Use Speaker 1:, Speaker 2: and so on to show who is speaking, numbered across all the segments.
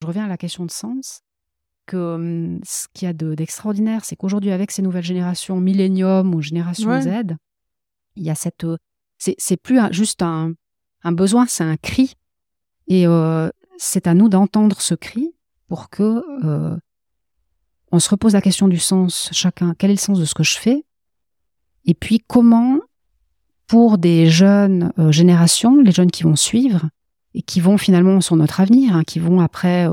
Speaker 1: je reviens à la question de sens, que ce qu'il y a d'extraordinaire, c'est qu'aujourd'hui, avec ces nouvelles générations, millénium ou génération Z, il y a cette. C'est plus juste un, un besoin, c'est un cri. Et euh, c'est à nous d'entendre ce cri pour que euh, on se repose la question du sens chacun. Quel est le sens de ce que je fais? Et puis comment, pour des jeunes générations, les jeunes qui vont suivre et qui vont finalement sur notre avenir, hein, qui vont après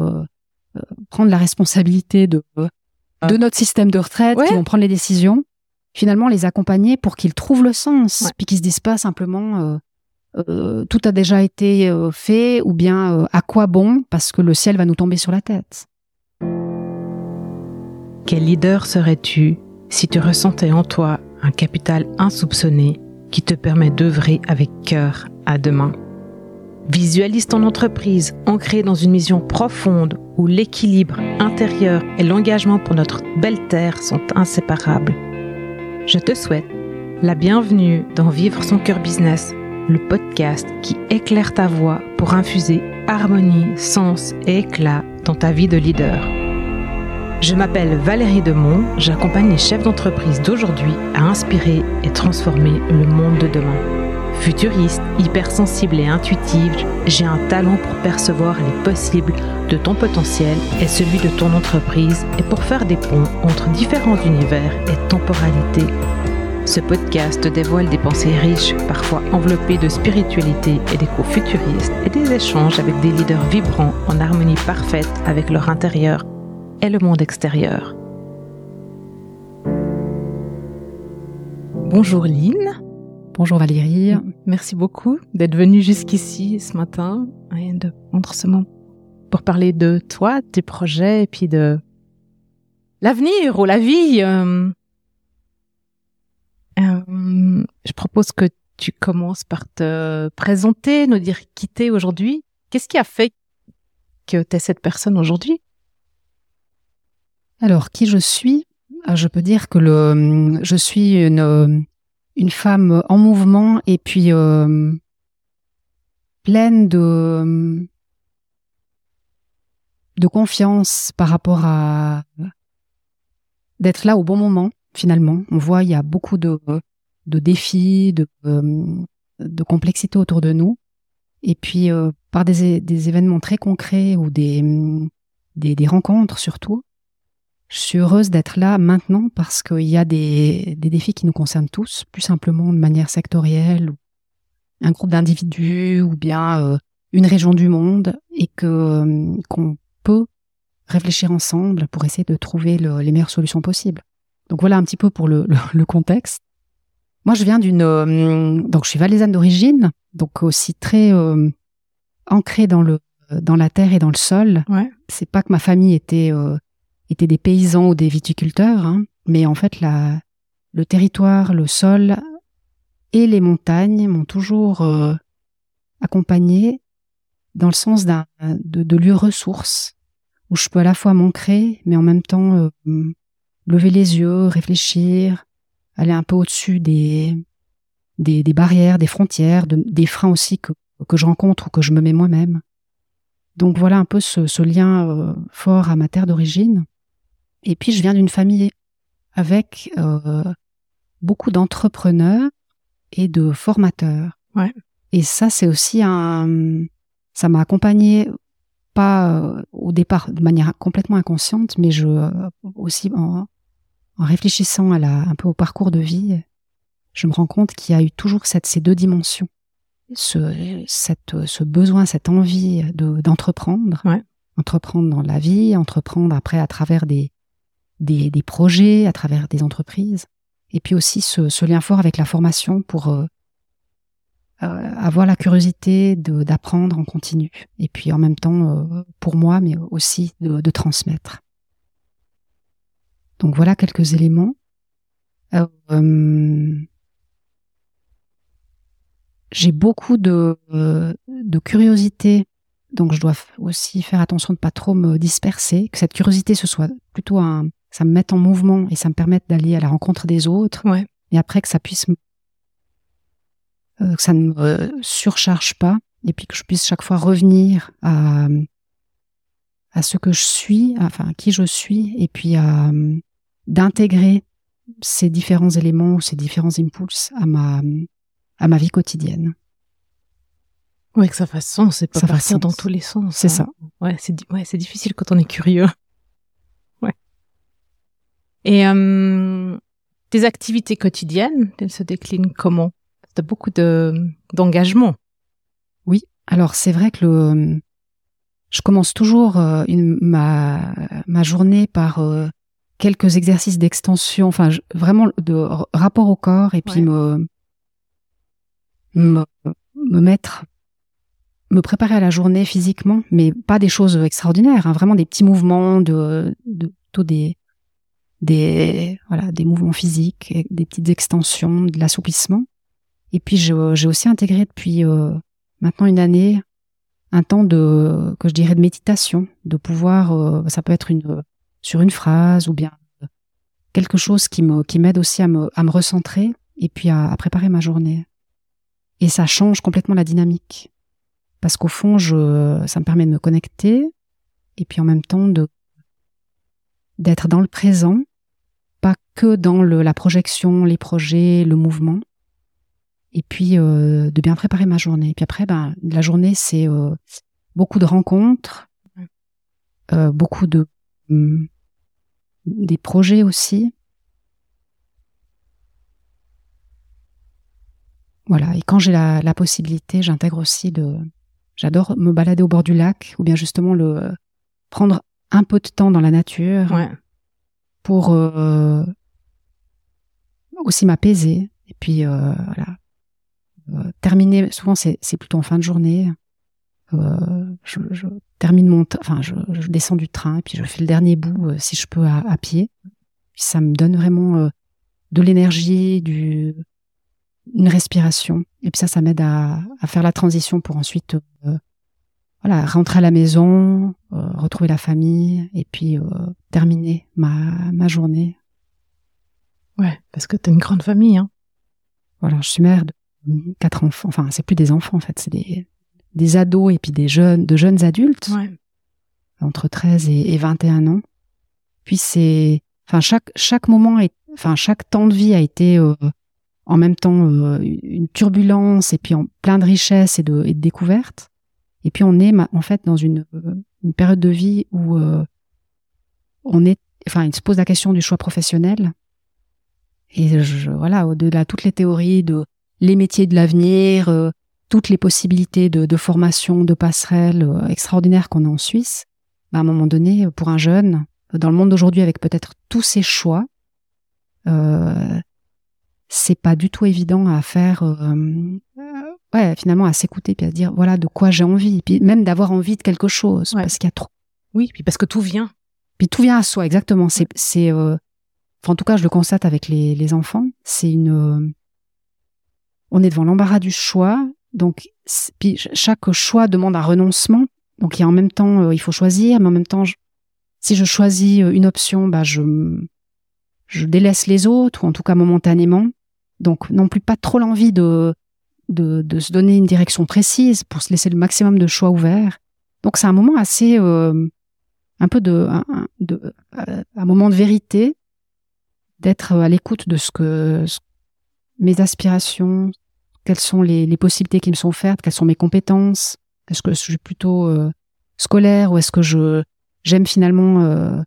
Speaker 1: prendre la responsabilité de, ah. de notre système de retraite, qui vont prendre les décisions, finalement les accompagner pour qu'ils trouvent le sens, puis qu'ils se disent pas simplement euh, euh, tout a déjà été euh, fait ou bien à quoi bon parce que le ciel va nous tomber sur la tête.
Speaker 2: Quel leader serais-tu si tu ressentais en toi un capital insoupçonné qui te permet d'œuvrer avec cœur à demain? Visualise ton entreprise ancrée dans une mission profonde où l'équilibre intérieur et l'engagement pour notre belle terre sont inséparables. Je te souhaite la bienvenue dans Vivre son cœur business, le podcast qui éclaire ta voix pour infuser harmonie, sens et éclat dans ta vie de leader. Je m'appelle Valérie Demont, j'accompagne les chefs d'entreprise d'aujourd'hui à inspirer et transformer le monde de demain. Futuriste, hypersensible et intuitive, j'ai un talent pour percevoir les possibles de ton potentiel et celui de ton entreprise et pour faire des ponts entre différents univers et temporalités. Ce podcast dévoile des pensées riches, parfois enveloppées de spiritualité et d'échos futuristes et des échanges avec des leaders vibrants en harmonie parfaite avec leur intérieur et le monde extérieur. Bonjour Lynn.
Speaker 1: Bonjour Valérie.
Speaker 2: Merci beaucoup d'être venue jusqu'ici ce matin et de prendre ce moment pour parler de toi, tes projets et puis de l'avenir ou la vie. Euh, euh, je propose que tu commences par te présenter, nous dire qui t'es aujourd'hui. Qu'est-ce qui a fait que tu es cette personne aujourd'hui?
Speaker 1: Alors, qui je suis? Euh, Je peux dire que le, je suis une une femme en mouvement et puis euh, pleine de confiance par rapport à d'être là au bon moment finalement. On voit il y a beaucoup de défis, de euh, de complexité autour de nous et puis euh, par des, événements très concrets ou des rencontres surtout, je suis heureuse d'être là maintenant parce qu'il y a des, des, défis qui nous concernent tous, plus simplement de manière sectorielle, un groupe d'individus ou bien euh, une région du monde, et que euh, qu'on peut réfléchir ensemble pour essayer de trouver les meilleures solutions possibles. Donc voilà un petit peu pour le, le, contexte. Moi, je viens d'une euh, donc je suis valaisanne d'origine, donc aussi très ancrée dans le dans la terre et dans le sol.
Speaker 2: Ouais.
Speaker 1: C'est pas que ma famille était étaient des paysans ou des viticulteurs, hein, mais en fait la, le territoire, le sol et les montagnes m'ont toujours euh, accompagné dans le sens d'un de, de lieu ressource où je peux à la fois m'ancrer, mais en même temps euh, lever les yeux, réfléchir, aller un peu au-dessus des, des, des barrières, des frontières, des freins aussi que, que je rencontre ou que je me mets moi-même. Donc voilà un peu ce, ce lien euh, fort à ma terre d'origine. Et puis, je viens d'une famille avec euh, beaucoup d'entrepreneurs et de formateurs.
Speaker 2: Ouais.
Speaker 1: Et ça, c'est aussi un. Ça m'a accompagné pas euh, au départ de manière complètement inconsciente, mais je euh, aussi en, en, réfléchissant à la, un peu au parcours de vie, je me rends compte qu'il y a eu toujours cette, ces deux dimensions, ce, cette, ce besoin, cette envie de, d'entreprendre,
Speaker 2: ouais.
Speaker 1: entreprendre dans la vie, entreprendre après à travers des, des, des, projets, à travers des entreprises, et puis aussi ce, ce lien fort avec la formation pour euh, euh avoir la curiosité d'apprendre en continu, et puis en même temps euh, pour moi, mais aussi de, de, transmettre. Donc voilà quelques éléments. Euh, euh j'ai beaucoup de, de curiosité donc je dois aussi faire attention de pas trop me disperser, que cette curiosité ce soit plutôt un, ça me met en mouvement et ça me permet d'aller à la rencontre des autres.
Speaker 2: Ouais.
Speaker 1: Et après que ça puisse, euh, que ça ne me surcharge pas et puis que je puisse chaque fois revenir à, à ce que je suis, enfin à qui je suis, et puis à d'intégrer ces différents éléments ou ces différents impulses à ma à ma vie quotidienne.
Speaker 2: Ouais, que ça fasse sens, c'est pas ça partir dans tous les sens.
Speaker 1: C'est ça.
Speaker 2: Ouais, c'est ouais, c'est difficile quand on est curieux. Et euh, tes activités quotidiennes, elles se déclinent comment? T'as beaucoup de d'engagement.
Speaker 1: Oui. Alors c'est vrai que le je commence toujours euh, une, ma ma journée par euh, quelques exercices d'extension, enfin vraiment de rapport au corps et puis me, me, mettre, me préparer à la journée physiquement, mais pas des choses extraordinaires, hein, vraiment des petits mouvements de, de plutôt des des voilà des mouvements physiques, des petites extensions, de l'assouplissement. Et puis j'ai aussi intégré depuis euh, maintenant une année un temps de que je dirais de méditation, de pouvoir euh, ça peut être une sur une phrase ou bien quelque chose qui me qui m'aide aussi à me, à me recentrer et puis à, préparer ma journée. Et ça change complètement la dynamique parce qu'au fond, je, ça me permet de me connecter et puis en même temps de d'être dans le présent, pas que dans le, la projection, les projets, le mouvement, et puis euh, de bien préparer ma journée. Et puis après, ben, la journée, c'est euh, beaucoup de rencontres, euh, beaucoup de hum, des projets aussi. Voilà, et quand j'ai la, la, possibilité, j'intègre aussi le... J'adore me balader au bord du lac, ou bien justement le prendre un peu de temps dans la nature pour euh, aussi m'apaiser. Et puis euh, voilà, euh, terminer. Souvent, c'est plutôt en fin de journée. Euh, je, je, termine mon, enfin, je, je, descends du train et puis je fais le dernier bout euh, si je peux à, à pied. Puis ça me donne vraiment euh, de l'énergie, du, une respiration. Et puis ça, ça m'aide à, à, faire la transition pour ensuite, euh, voilà, rentrer à la maison, retrouver la famille et puis terminer ma, ma journée.
Speaker 2: Ouais, parce que t'as une grande famille, hein.
Speaker 1: Voilà, je suis mère de quatre enfants. Enfin, c'est plus des enfants en fait, c'est des des ados et puis des jeunes, de jeunes adultes, entre 13 et, 21 ans. Puis c'est, enfin chaque chaque moment, est, enfin chaque temps de vie a été euh, en même temps euh, une turbulence et puis en plein de richesses et de, et de découvertes. Et puis on est en fait dans une, euh, une période de vie où on est, enfin il se pose la question du choix professionnel. Et je, voilà, au-delà de toutes les théories de les métiers de l'avenir, toutes les possibilités de, formation, de passerelles euh, extraordinaires qu'on a en Suisse, bah, à un moment donné, pour un jeune, dans le monde d'aujourd'hui, avec peut-être tous ses choix, euh, c'est pas du tout évident à faire. Ouais, finalement, à s'écouter puis à dire voilà de quoi j'ai envie, puis même d'avoir envie de quelque chose, parce qu'il y a trop.
Speaker 2: Oui, puis parce que tout vient.
Speaker 1: Puis tout vient à soi, exactement. C'est, c'est, euh, enfin, en tout cas, je le constate avec les, les enfants. C'est une, euh, on est devant l'embarras du choix donc, puis chaque choix demande un renoncement. Donc, il y a en même temps, euh, il faut choisir, mais en même temps, si je choisis euh, une option, bah, je, je délaisse les autres, ou en tout cas momentanément. Donc, non plus pas trop l'envie de, de, de, se donner une direction précise pour se laisser le maximum de choix ouverts. Donc, c'est un moment assez, euh, un peu de, un, de, un moment de vérité, d'être à l'écoute de ce que mes aspirations, quelles sont les, possibilités qui me sont offertes, quelles sont mes compétences, est-ce que je suis plutôt euh, scolaire ou est-ce que je j'aime finalement euh,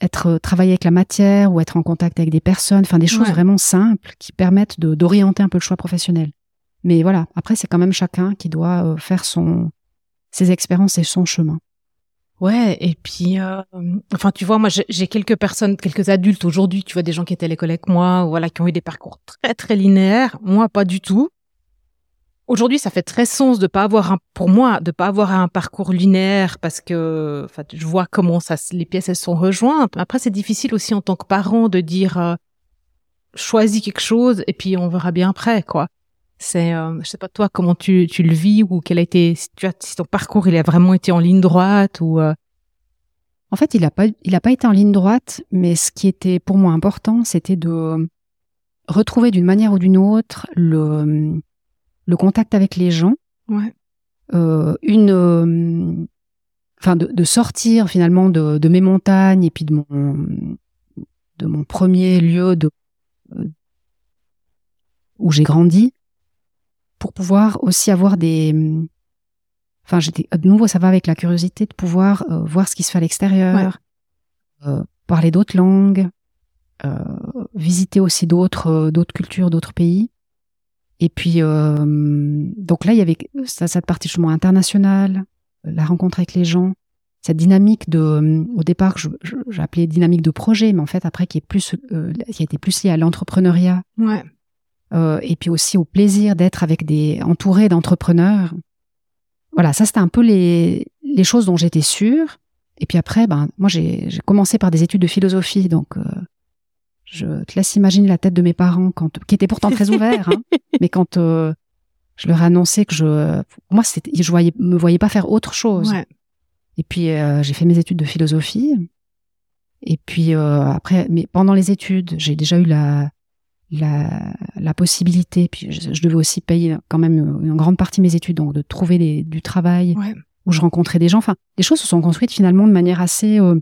Speaker 1: être euh, travailler avec la matière ou être en contact avec des personnes, enfin des choses vraiment simples qui permettent d'orienter un peu le choix professionnel. Mais voilà, après c'est quand même chacun qui doit faire son ses expériences et son chemin.
Speaker 2: Ouais, et puis, euh, enfin, tu vois, moi, j'ai quelques personnes, quelques adultes aujourd'hui, tu vois, des gens qui étaient l'école avec moi, voilà, qui ont eu des parcours très, très linéaires. Moi, pas du tout. Aujourd'hui, ça fait très sens de pas avoir un, pour moi, de pas avoir un parcours linéaire parce que, enfin, je vois comment ça, les pièces, elles sont rejointes. Après, c'est difficile aussi en tant que parent de dire, euh, choisis quelque chose et puis on verra bien après, quoi. C'est, euh, je sais pas toi comment tu, tu le vis ou quel a été, si, tu as, si ton parcours il a vraiment été en ligne droite ou. Euh...
Speaker 1: En fait, il a pas, il a pas été en ligne droite, mais ce qui était pour moi important, c'était de retrouver d'une manière ou d'une autre le, le contact avec les gens.
Speaker 2: Ouais.
Speaker 1: Euh, une, enfin de, sortir finalement de, de, mes montagnes et puis de mon de mon premier lieu de euh, où j'ai grandi pour pouvoir aussi avoir des enfin j'étais de nouveau ça va avec la curiosité de pouvoir euh, voir ce qui se fait à l'extérieur euh, parler d'autres langues visiter aussi d'autres d'autres cultures d'autres pays et puis donc là il y avait cette partie justement internationale la rencontre avec les gens, cette dynamique de, au départ, j'appelais dynamique de projet, mais en fait après qui est plus, euh, qui a été plus lié à l'entrepreneuriat.
Speaker 2: Ouais.
Speaker 1: Euh, et puis aussi au plaisir d'être avec des entouré d'entrepreneurs. Voilà, ça c'était un peu les, les choses dont j'étais sûre. Et puis après, ben moi j'ai commencé par des études de philosophie, donc euh, je te laisse imaginer la tête de mes parents quand, qui étaient pourtant très ouverts, hein, mais quand euh, je leur ai annoncé que je, moi, c'était, je voyais, me voyais pas faire autre chose. Et puis euh, j'ai fait mes études de philosophie. Et puis euh, après, mais pendant les études, j'ai déjà eu la, la, la possibilité. Puis je, devais aussi payer quand même une grande partie de mes études, donc de trouver des, du travail où je rencontrais des gens. Enfin, les choses se sont construites finalement de manière assez euh,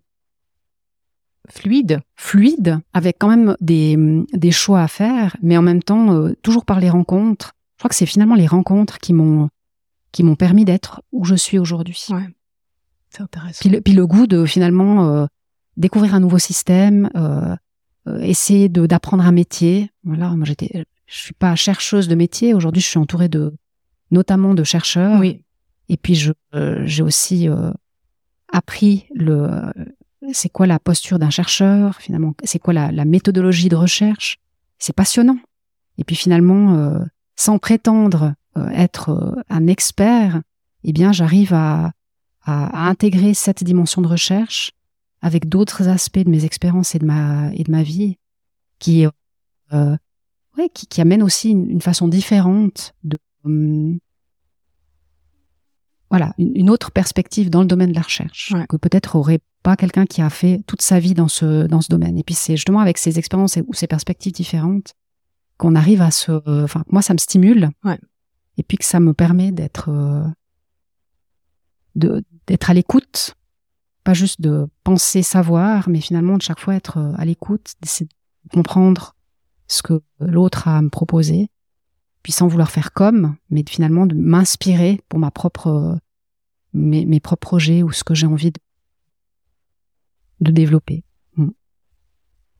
Speaker 2: fluide,
Speaker 1: fluide, avec quand même des, des choix à faire, mais en même temps toujours par les rencontres je crois que c'est finalement les rencontres qui m'ont qui m'ont permis d'être où je suis aujourd'hui.
Speaker 2: Ouais. C'est intéressant.
Speaker 1: Puis le, puis le, goût de finalement euh, découvrir un nouveau système, euh, euh, essayer de d'apprendre un métier. Voilà, moi j'étais, je suis pas chercheuse de métier. Aujourd'hui, je suis entourée de notamment de chercheurs.
Speaker 2: Oui.
Speaker 1: Et puis je j'ai aussi appris le c'est quoi la posture d'un chercheur finalement, c'est quoi la, la méthodologie de recherche. C'est passionnant. Et puis finalement sans prétendre euh, être euh, un expert, eh bien, j'arrive à, à, intégrer cette dimension de recherche avec d'autres aspects de mes expériences et de ma et de ma vie qui euh, ouais, qui, qui amènent aussi une, façon différente de hum, voilà une, autre perspective dans le domaine de la recherche que peut-être aurait pas quelqu'un qui a fait toute sa vie dans ce dans ce domaine. Et puis c'est justement avec ces expériences ou ces perspectives différentes qu'on arrive à se, enfin moi ça me stimule,
Speaker 2: ouais.
Speaker 1: et puis que ça me permet d'être, euh, de d'être à l'écoute, pas juste de penser savoir, mais finalement de chaque fois être euh, à l'écoute, d'essayer de comprendre ce que l'autre a à me proposer, puis sans vouloir faire comme, mais finalement de m'inspirer pour ma propre mes, mes propres projets ou ce que j'ai envie de, de développer.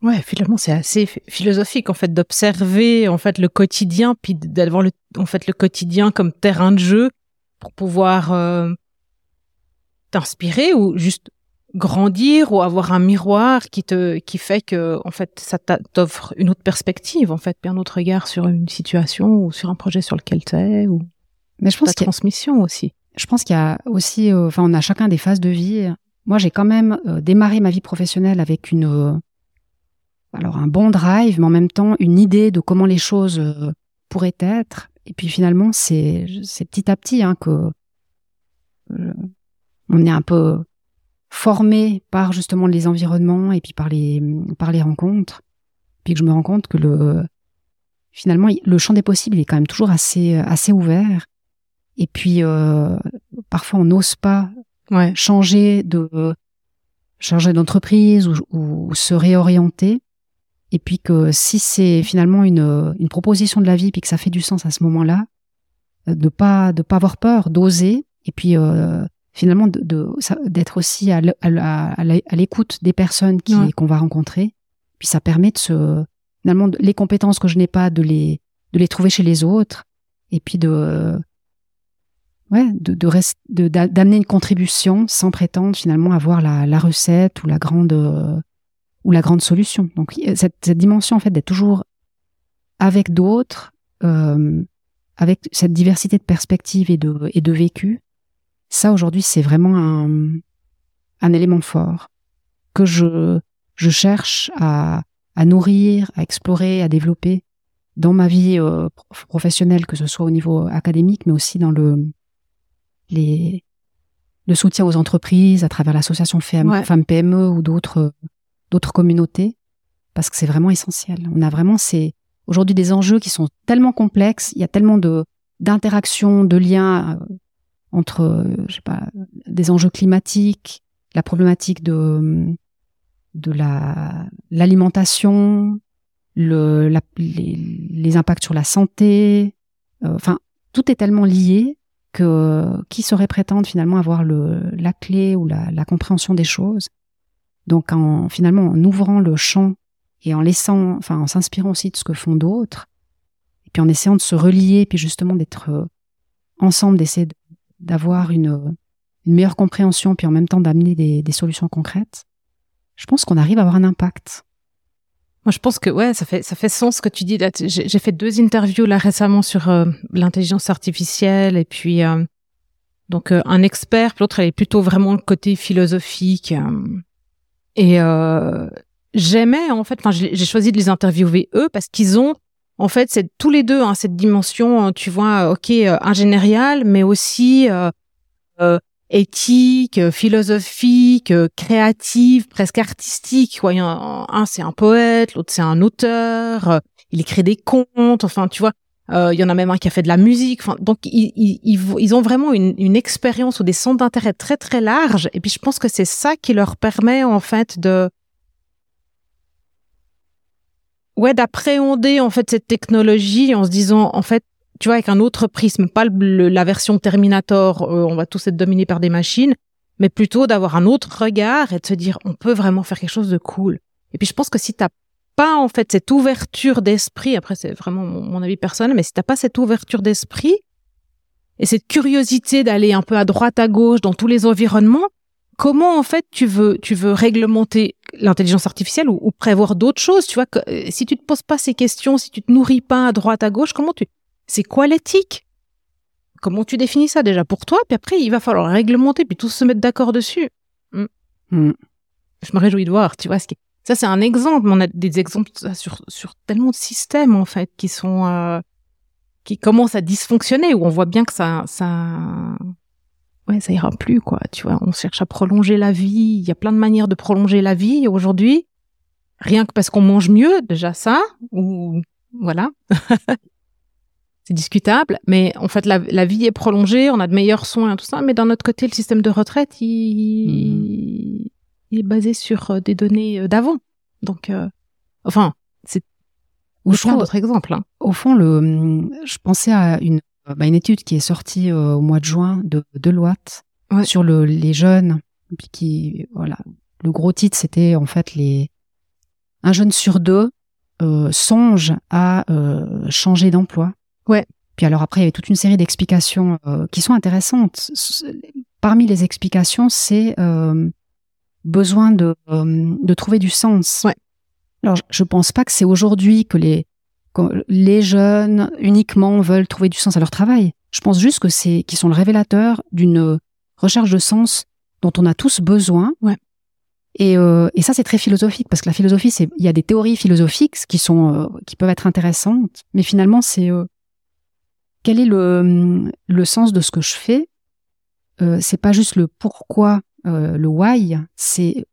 Speaker 2: Ouais, finalement, c'est assez philosophique en fait d'observer en fait le quotidien, puis d'avoir le en fait le quotidien comme terrain de jeu pour pouvoir euh, t'inspirer ou juste grandir ou avoir un miroir qui te qui fait que en fait ça t'offre une autre perspective en fait, un autre regard sur une situation ou sur un projet sur lequel t'es ou
Speaker 1: mais je pense
Speaker 2: ta transmission aussi.
Speaker 1: Je pense qu'il y a aussi, euh, enfin, on a chacun des phases de vie. Moi, j'ai quand même euh, démarré ma vie professionnelle avec une alors un bon drive, mais en même temps une idée de comment les choses euh, pourraient être. Et puis finalement, c'est petit à petit hein, que euh, on est un peu formé par justement les environnements et puis par les par les rencontres. Puis que je me rends compte que le finalement le champ des possibles est quand même toujours assez assez ouvert. Et puis euh, parfois on n'ose pas changer de changer d'entreprise ou, ou, se réorienter et puis que si c'est finalement une, une proposition de la vie puis que ça fait du sens à ce moment-là, euh, de pas de pas avoir peur, d'oser et puis euh, finalement de d'être aussi à l'écoute des personnes qu'on va rencontrer. Puis ça permet de se finalement les compétences que je n'ai pas de les de les trouver chez les autres et puis de ouais de de d'amener une contribution sans prétendre finalement avoir la, la recette ou la grande euh, ou la grande solution. Donc cette, cette dimension en fait d'être toujours avec d'autres, euh, avec cette diversité de perspectives et de, et de vécu, ça aujourd'hui c'est vraiment un, un élément fort que je, je cherche à, à nourrir, à explorer, à développer dans ma vie euh, professionnelle, que ce soit au niveau académique, mais aussi dans le, les, le soutien aux entreprises à travers l'association Femmes PME ou d'autres d'autres communautés, parce que c'est vraiment essentiel. On a vraiment ces aujourd'hui des enjeux qui sont tellement complexes, il y a tellement de d'interactions, de liens euh, entre, je sais pas, des enjeux climatiques, la problématique de de la l'alimentation, le la, les, impacts sur la santé. Enfin, tout est tellement lié que qui saurait prétendre finalement avoir le la clé ou la, la compréhension des choses? Donc, en finalement en ouvrant le champ et en laissant, enfin, en s'inspirant aussi de ce que font d'autres, et puis en essayant de se relier, puis justement d'être euh, ensemble, d'essayer d'avoir une, une, meilleure compréhension, puis en même temps d'amener des, des, solutions concrètes, je pense qu'on arrive à avoir un impact.
Speaker 2: Moi, je pense que ouais, ça fait ça fait sens ce que tu dis. J'ai fait deux interviews là récemment sur euh, l'intelligence artificielle et puis euh, donc un expert, puis l'autre elle est plutôt vraiment le côté philosophique. et j'aimais en fait, enfin j'ai choisi de les interviewer eux parce qu'ils ont en fait c'est tous les deux hein, cette dimension, hein, tu vois, ok euh, ingénieriale, mais aussi euh, euh, éthique, philosophique, créative, presque artistique. Ouais, un, un c'est un poète, l'autre c'est un auteur. il écrit des contes, enfin tu vois. Il y en a même un qui a fait de la musique. Enfin, donc ils, ils, ils ont vraiment une, une expérience ou des centres d'intérêt très très larges. Et puis je pense que c'est ça qui leur permet en fait de ouais d'appréhender en fait cette technologie en se disant en fait tu vois avec un autre prisme pas la version Terminator euh, on va tous être dominés par des machines mais plutôt d'avoir un autre regard et de se dire on peut vraiment faire quelque chose de cool. Et puis je pense que si t'as pas en fait cette ouverture d'esprit après c'est vraiment mon, avis personnel mais si t'as pas cette ouverture d'esprit et cette curiosité d'aller un peu à droite à gauche dans tous les environnements comment en fait tu veux tu veux réglementer l'intelligence artificielle ou, prévoir d'autres choses tu vois que, euh, si tu te poses pas ces questions si tu te nourris pas à droite à gauche comment tu c'est quoi l'éthique? Comment tu définis ça déjà pour toi? Puis après il va falloir réglementer puis tous se mettre d'accord dessus hmm. Hmm. je me réjouis de voir tu vois ce qui ça c'est un exemple on a des exemples sur sur tellement de systèmes en fait qui sont euh, qui commencent à dysfonctionner où on voit bien que ça ça ouais, ça ira plus, quoi. Tu vois, on cherche à prolonger la vie. Il y a plein de manières de prolonger la vie aujourd'hui. Rien que parce qu'on mange mieux, déjà ça, ou voilà. c'est discutable, mais en fait, la, la, vie est prolongée, on a de meilleurs soins, tout ça, mais d'un autre côté, le système de retraite, il, mmh. il est basé sur euh, des données euh, d'avant. Donc, euh, enfin, c'est ou je prends d'autres exemples. Hein.
Speaker 1: Au fond, le, je pensais à une bah, une étude qui est sortie euh, au mois de juin de Deloitte sur le, les jeunes, puis qui voilà, le gros titre c'était en fait les un jeune sur deux euh, songe à euh, changer d'emploi.
Speaker 2: Ouais.
Speaker 1: Puis alors après il y avait toute une série d'explications euh, qui sont intéressantes. Parmi les explications, c'est besoin de de trouver du sens.
Speaker 2: Ouais.
Speaker 1: Alors je pense pas que c'est aujourd'hui que les les jeunes uniquement veulent trouver du sens à leur travail. Je pense juste que c'est qui sont le révélateur d'une recherche de sens dont on a tous besoin.
Speaker 2: Ouais.
Speaker 1: Et, euh, et ça c'est très philosophique parce que la philosophie c'est il y a des théories philosophiques qui sont euh, qui peuvent être intéressantes, mais finalement c'est euh, quel est le le sens de ce que je fais? Euh, c'est pas juste le pourquoi, euh, le why, c'est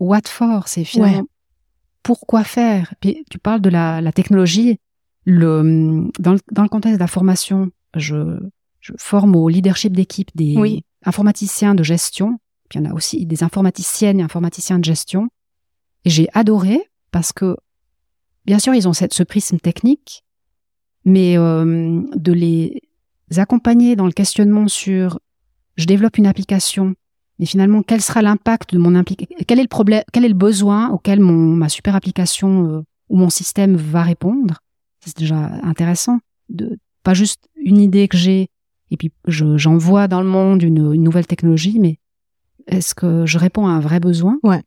Speaker 1: what for. C'est finalement pourquoi faire? Puis tu parles de la, la technologie. Le, dans, le, dans le contexte de la formation, je, je forme au leadership d'équipe des informaticiens de gestion. Puis il y en a aussi des informaticiennes et informaticiens de gestion. Et j'ai adoré parce que, bien sûr, ils ont cette, ce prisme technique, mais euh, de les accompagner dans le questionnement sur je développe une application, mais finalement, quel sera l'impact de mon implication Quel est le problème Quel est le besoin auquel mon ma super application euh, ou mon système va répondre? C'est déjà intéressant de pas juste une idée que j'ai et puis j'envoie dans le monde une, une, nouvelle technologie, mais est-ce que je réponds à un vrai besoin?
Speaker 2: Ouais.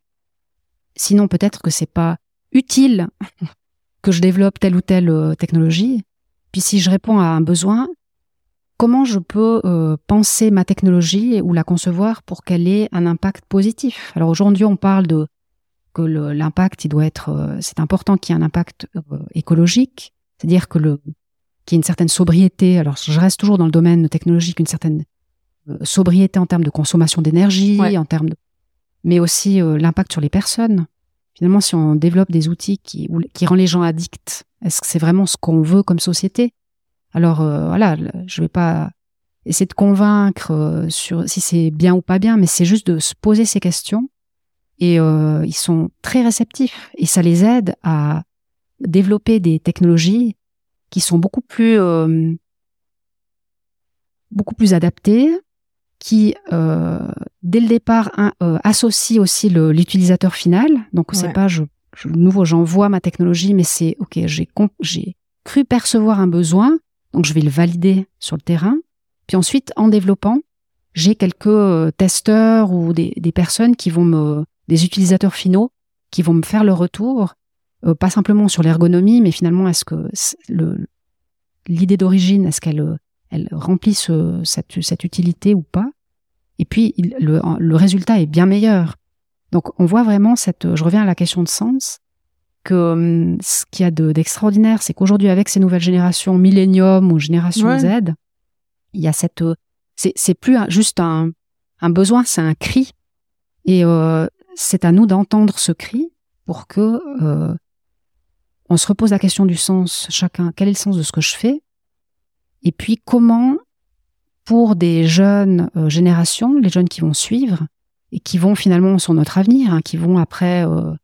Speaker 1: Sinon, peut-être que c'est pas utile que je développe telle ou telle euh, technologie. Puis si je réponds à un besoin, comment je peux euh, penser ma technologie ou la concevoir pour qu'elle ait un impact positif? Alors aujourd'hui, on parle de que l'impact, il doit être, euh, c'est important qu'il y ait un impact euh, écologique, c'est-à-dire que le qu'il y ait une certaine sobriété. Alors je reste toujours dans le domaine technologique, une certaine sobriété en termes de consommation d'énergie, en termes de, mais aussi l'impact sur les personnes. Finalement, si on développe des outils qui, qui rend les gens addicts, est-ce que c'est vraiment ce qu'on veut comme société? Alors euh, voilà, je vais pas essayer de convaincre euh, sur si c'est bien ou pas bien, mais c'est juste de se poser ces questions. Et euh, ils sont très réceptifs et ça les aide à développer des technologies qui sont beaucoup plus euh, beaucoup plus adaptées, qui euh, dès le départ euh, associent aussi l'utilisateur final. Donc c'est pas je, je nouveau j'envoie ma technologie, mais c'est ok j'ai j'ai cru percevoir un besoin, donc je vais le valider sur le terrain. Puis ensuite, en développant, j'ai quelques euh, testeurs ou des, personnes qui vont me, des utilisateurs finaux, qui vont me faire le retour, euh, pas simplement sur l'ergonomie, mais finalement, est-ce que l'idée d'origine, est-ce qu'elle, elle remplit ce, cette, utilité ou pas? Et puis, le résultat est bien meilleur. Donc, on voit vraiment cette, je reviens à la question de sens, que hum, ce qu'il y a d'extraordinaire, c'est qu'aujourd'hui, avec ces nouvelles générations, Millennium ou Génération Z, il y a cette, euh, c'est plus juste un, un besoin, c'est un cri. Et euh, c'est à nous d'entendre ce cri pour que euh, on se repose la question du sens chacun. Quel est le sens de ce que je fais? Et puis comment, pour des jeunes euh, générations, les jeunes qui vont suivre et qui vont finalement sur notre avenir, hein, qui vont après euh, euh,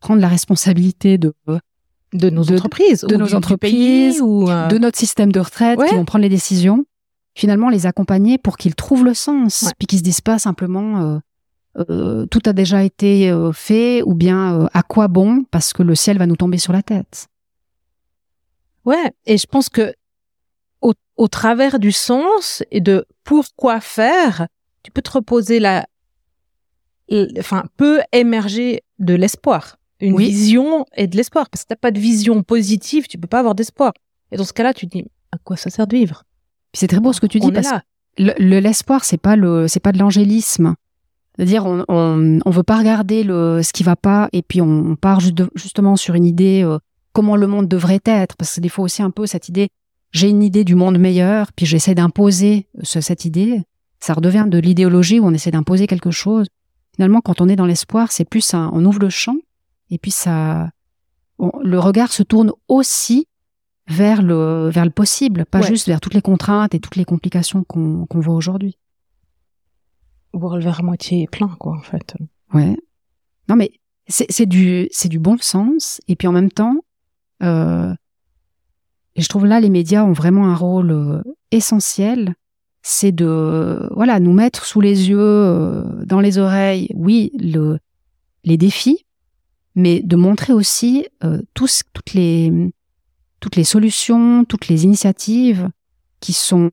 Speaker 1: prendre la responsabilité de
Speaker 2: de nos entreprises,
Speaker 1: de nos entreprises, ou de notre système de retraite, qui vont prendre les décisions finalement les accompagner pour qu'ils trouvent le sens, puis qu'ils se disent pas simplement euh, euh, tout a déjà été euh, fait ou bien à quoi bon parce que le ciel va nous tomber sur la tête.
Speaker 2: Ouais, et je pense que au, travers du sens et de pourquoi faire, tu peux te reposer la, enfin, peut émerger de l'espoir, une vision et de l'espoir. Parce que t'as pas de vision positive, tu peux pas avoir d'espoir. Et dans ce cas-là, tu te dis à quoi ça sert de vivre?
Speaker 1: C'est très beau ce que tu dis parce que le l'espoir c'est pas le c'est pas de l'angélisme. C'est-à-dire on, on on veut pas regarder le ce qui va pas et puis on, part justement sur une idée euh, comment le monde devrait être parce que des fois aussi un peu cette idée j'ai une idée du monde meilleur puis j'essaie d'imposer cette idée ça redevient de l'idéologie où on essaie d'imposer quelque chose finalement quand on est dans l'espoir c'est plus un, on ouvre le champ et puis ça le regard se tourne aussi vers le, vers le possible, pas juste vers toutes les contraintes et toutes les complications qu'on voit aujourd'hui.
Speaker 2: Voir le verre à moitié plein, quoi, en fait.
Speaker 1: Ouais. Non, mais c'est du, c'est du bon sens. Et puis en même temps, euh, et je trouve là, les médias ont vraiment un rôle euh, essentiel. C'est de, voilà, nous mettre sous les yeux, euh, dans les oreilles, oui, le, les défis, mais de montrer aussi euh, tous, toutes les, toutes les solutions, toutes les initiatives qui sont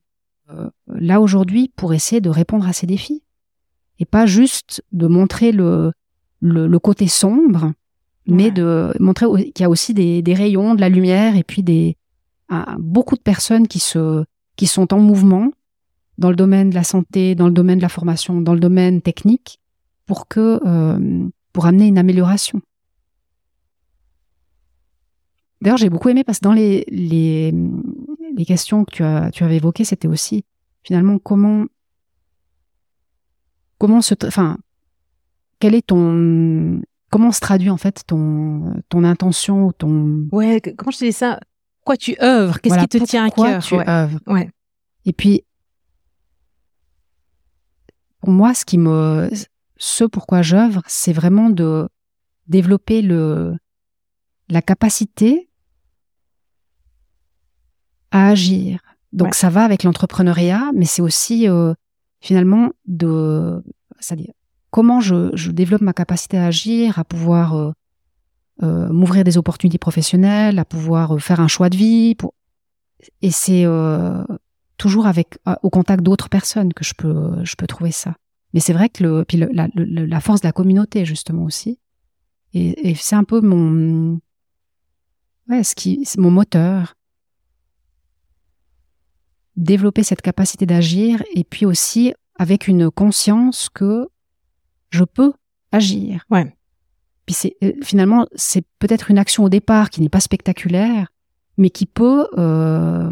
Speaker 1: euh, là aujourd'hui pour essayer de répondre à ces défis. Et pas juste de montrer le, le, côté sombre, mais de montrer qu'il y a aussi des, des, rayons, de la lumière et puis des beaucoup de personnes qui se qui sont en mouvement dans le domaine de la santé, dans le domaine de la formation, dans le domaine technique, pour que euh, pour amener une amélioration. D'ailleurs, j'ai beaucoup aimé parce que dans les, les, les questions que tu, as, tu avais évoquées, c'était aussi finalement comment comment se enfin quel est ton comment se traduit en fait ton ton intention ou ton
Speaker 2: ouais comment je te dis ça? Quoi tu œuvres? Qu'est-ce qui te tient à cœur?
Speaker 1: tu œuvres? ouais. Et puis pour moi ce qui me ce pourquoi j'œuvre c'est vraiment de développer le la capacité à agir. Donc ça va avec l'entrepreneuriat, mais c'est aussi euh, finalement de, c'est-à-dire comment je, je, développe ma capacité à agir, à pouvoir euh, euh, m'ouvrir des opportunités professionnelles, à pouvoir faire un choix de vie. Pour... Et c'est toujours avec au contact d'autres personnes que je peux je peux trouver ça. Mais c'est vrai que le puis la, la, force de la communauté justement aussi. Et, et c'est un peu mon ouais ce qui c'est mon moteur développer cette capacité d'agir et puis aussi avec une conscience que je peux agir.
Speaker 2: Ouais.
Speaker 1: Puis c'est euh, finalement c'est peut-être une action au départ qui n'est pas spectaculaire, mais qui peut euh,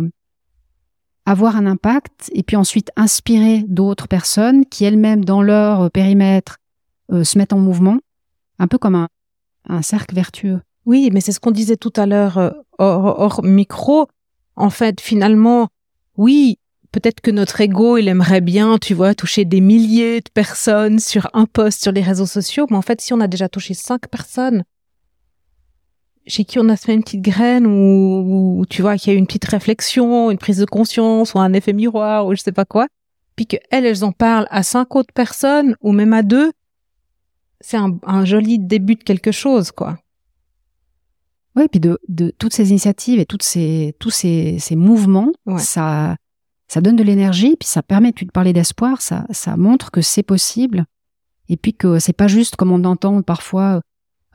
Speaker 1: avoir un impact et puis ensuite inspirer d'autres personnes qui elles-mêmes dans leur périmètre euh, se mettent en mouvement, un peu comme un, un cercle vertueux.
Speaker 2: Oui, mais c'est ce qu'on disait tout à l'heure hors, hors micro. En fait, finalement, oui, peut-être que notre ego, il aimerait bien, tu vois, toucher des milliers de personnes sur un post sur les réseaux sociaux. Mais en fait, si on a déjà touché cinq personnes, chez qui on a fait une petite graine ou, tu vois, qu'il y a eu une petite réflexion, une prise de conscience ou un effet miroir ou je sais pas quoi, puis qu'elles, elles en parlent à cinq autres personnes ou même à deux, c'est un, joli début de quelque chose, quoi.
Speaker 1: Oui, puis de, de toutes ces initiatives et toutes ces, tous ces, ces mouvements, ça, ça donne de l'énergie, puis ça permet, tu te parlais d'espoir, ça, ça montre que c'est possible, et puis que c'est pas juste comme on entend parfois,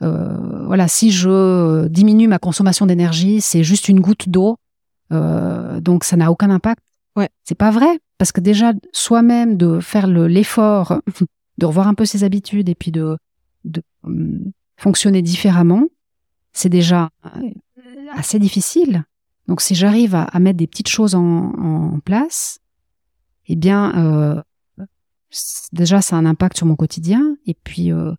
Speaker 1: voilà, si je diminue ma consommation d'énergie, c'est juste une goutte d'eau, euh, donc ça n'a aucun impact.
Speaker 2: Ouais.
Speaker 1: C'est pas vrai, parce que déjà soi-même de faire l'effort de revoir un peu ses habitudes et puis de, de hum, fonctionner différemment, c'est déjà euh, assez difficile. Donc si j'arrive à, mettre des petites choses en, place, eh bien euh, déjà ça a un impact sur mon quotidien et puis euh,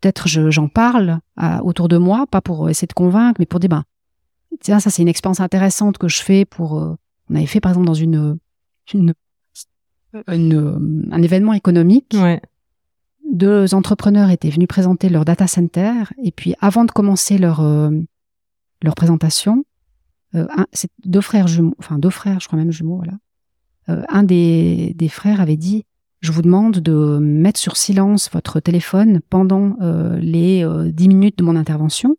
Speaker 1: peut-être j'en parle autour de moi, pas pour essayer de convaincre, mais pour dire ben tiens ça c'est une expérience intéressante que je fais pour on avait fait par exemple dans une, une, un événement économique.
Speaker 2: Ouais
Speaker 1: deux entrepreneurs étaient venus présenter leur data center et puis avant de commencer leur euh, leur présentation, euh, c'est deux frères jumeaux, enfin deux frères, je crois même jumeaux, voilà. Euh, un des, des frères avait dit je vous demande de mettre sur silence votre téléphone pendant euh, les dix minutes de mon intervention,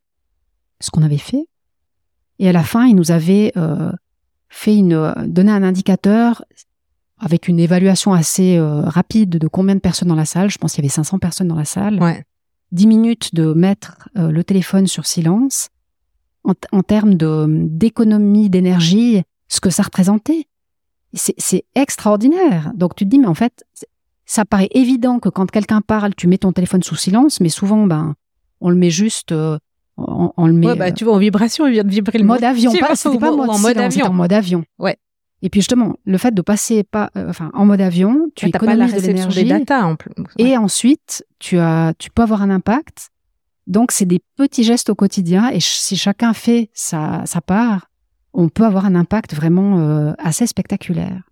Speaker 1: ce qu'on avait fait. Et à la fin, il nous avait fait une donné un indicateur avec une évaluation assez euh, rapide de combien de personnes dans la salle. Je pense qu'il y avait 500 personnes dans la salle.
Speaker 2: Ouais.
Speaker 1: 10 minutes de mettre euh, le téléphone sur silence. En, en termes de d'économie d'énergie, ce que ça représentait, c'est extraordinaire. Donc tu te dis, mais en fait, ça paraît évident que quand quelqu'un parle, tu mets ton téléphone sous silence, mais souvent, ben, on le met juste, euh, on, le met.
Speaker 2: Ouais, bah, tu vois, en vibration, il vient de vibrer le
Speaker 1: mode avion. Pas, c'était pas
Speaker 2: en mode avion.
Speaker 1: en mode avion.
Speaker 2: Ouais.
Speaker 1: Et puis justement, le fait de passer pas, euh, enfin, en mode avion, tu ouais, économises pas de l'énergie.
Speaker 2: des data en plus.
Speaker 1: Et ensuite, tu as, tu peux avoir un impact. Donc, c'est des petits gestes au quotidien. Et si chacun fait sa, sa part, on peut avoir un impact vraiment euh, assez spectaculaire.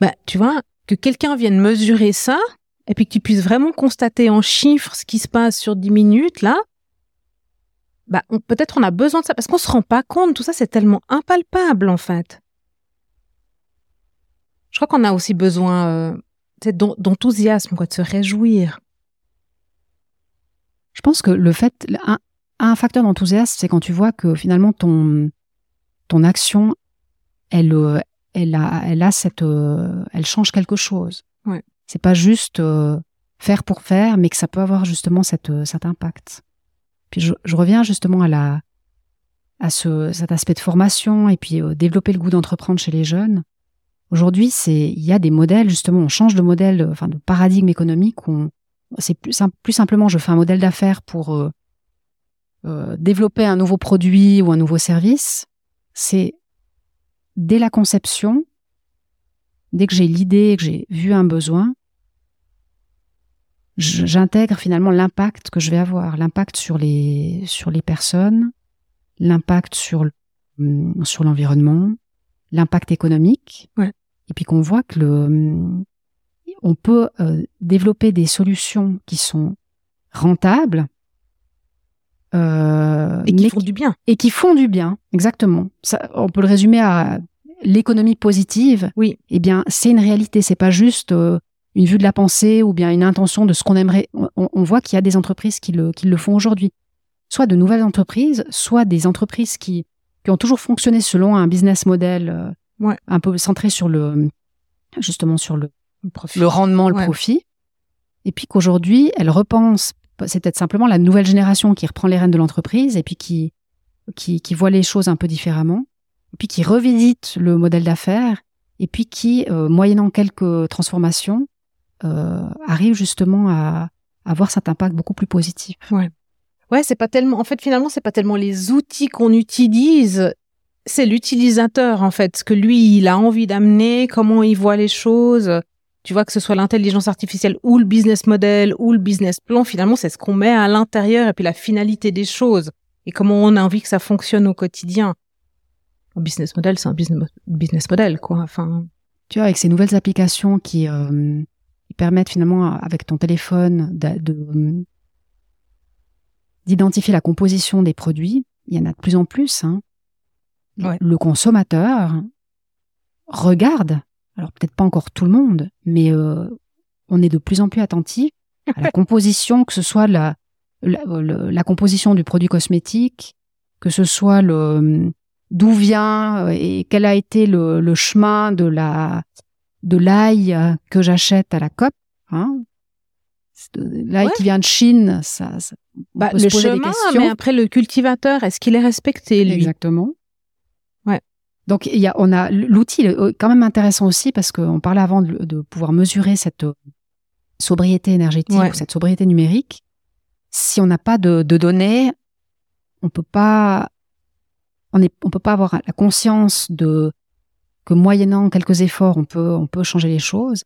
Speaker 2: Bah, tu vois, que quelqu'un vienne mesurer ça, et puis que tu puisses vraiment constater en chiffres ce qui se passe sur 10 minutes, là, bah, peut-être on a besoin de ça parce qu'on se rend pas compte. Tout ça, c'est tellement impalpable en fait. Je crois qu'on a aussi besoin euh, d'enthousiasme, quoi, de se réjouir.
Speaker 1: Je pense que le fait, un, facteur d'enthousiasme, c'est quand tu vois que finalement ton ton action, elle, euh, elle a, elle a cette, euh, elle change quelque chose.
Speaker 2: Ouais.
Speaker 1: C'est pas juste euh, faire pour faire, mais que ça peut avoir justement cette, cet impact je, reviens justement à la à ce, cet aspect de formation et puis euh, développer le goût d'entreprendre chez les jeunes. Aujourd'hui, c'est il y a des modèles justement, on change de modèle, enfin de paradigme économique. On, c'est plus, plus simplement, je fais un modèle d'affaires pour euh, développer un nouveau produit ou un nouveau service. C'est dès la conception, dès que j'ai l'idée, que j'ai vu un besoin, j'intègre finalement l'impact que je vais avoir, l'impact sur les sur les personnes, l'impact sur hum, sur l'environnement, l'impact économique,
Speaker 2: ouais.
Speaker 1: et puis qu'on voit que le hum, on peut euh, développer des solutions qui sont rentables
Speaker 2: euh, et qui font du bien
Speaker 1: et qui font du bien, exactement. Ça, on peut le résumer à l'économie positive.
Speaker 2: Oui.
Speaker 1: Eh bien, c'est une réalité. C'est pas juste euh, une vue de la pensée ou bien une intention de ce qu'on aimerait. On, voit qu'il y a des entreprises qui le, qui le font aujourd'hui. Soit de nouvelles entreprises, soit des entreprises qui, qui ont toujours fonctionné selon un business model
Speaker 2: euh,
Speaker 1: un peu centré sur le, justement sur le, le rendement, le profit. Et puis qu'aujourd'hui, elles repensent, c'est peut-être simplement la nouvelle génération qui reprend les rênes de l'entreprise et puis qui, qui, qui voit les choses un peu différemment. Puis qui revisite le modèle d'affaires et puis qui, euh, moyennant quelques transformations, euh, arrive justement à, avoir cet impact beaucoup plus positif.
Speaker 2: Ouais. Ouais, c'est pas tellement. En fait, finalement, c'est pas tellement les outils qu'on utilise, c'est l'utilisateur en fait, ce que lui il a envie d'amener, comment il voit les choses. Tu vois que ce soit l'intelligence artificielle ou le business model ou le business plan, finalement, c'est ce qu'on met à l'intérieur et puis la finalité des choses et comment on a envie que ça fonctionne au quotidien. Un business model, c'est un business, business model, quoi. Enfin.
Speaker 1: Tu vois, avec ces nouvelles applications qui, euh, permettent finalement, avec ton téléphone, de, d'identifier la composition des produits, il y en a de plus en plus. Hein. Le consommateur regarde, alors peut-être pas encore tout le monde, mais euh, on est de plus en plus attentif à la composition, que ce soit la, la, composition du produit cosmétique, que ce soit le d'où vient euh, et quel a été le, le chemin de la de l'ail que j'achète à la COP. Hein. L'ail qui vient de Chine, ça, ça
Speaker 2: bah, le chemin, mais après le cultivateur, est-ce qu'il est respecté lui?
Speaker 1: Exactement. Donc il y a, on a l'outil est quand même intéressant aussi parce qu'on parlait avant de, de, pouvoir mesurer cette sobriété énergétique ou cette sobriété numérique si on n'a pas de, données, on peut pas, on est, on peut pas avoir la conscience de que moyennant quelques efforts, on peut, on peut changer les choses.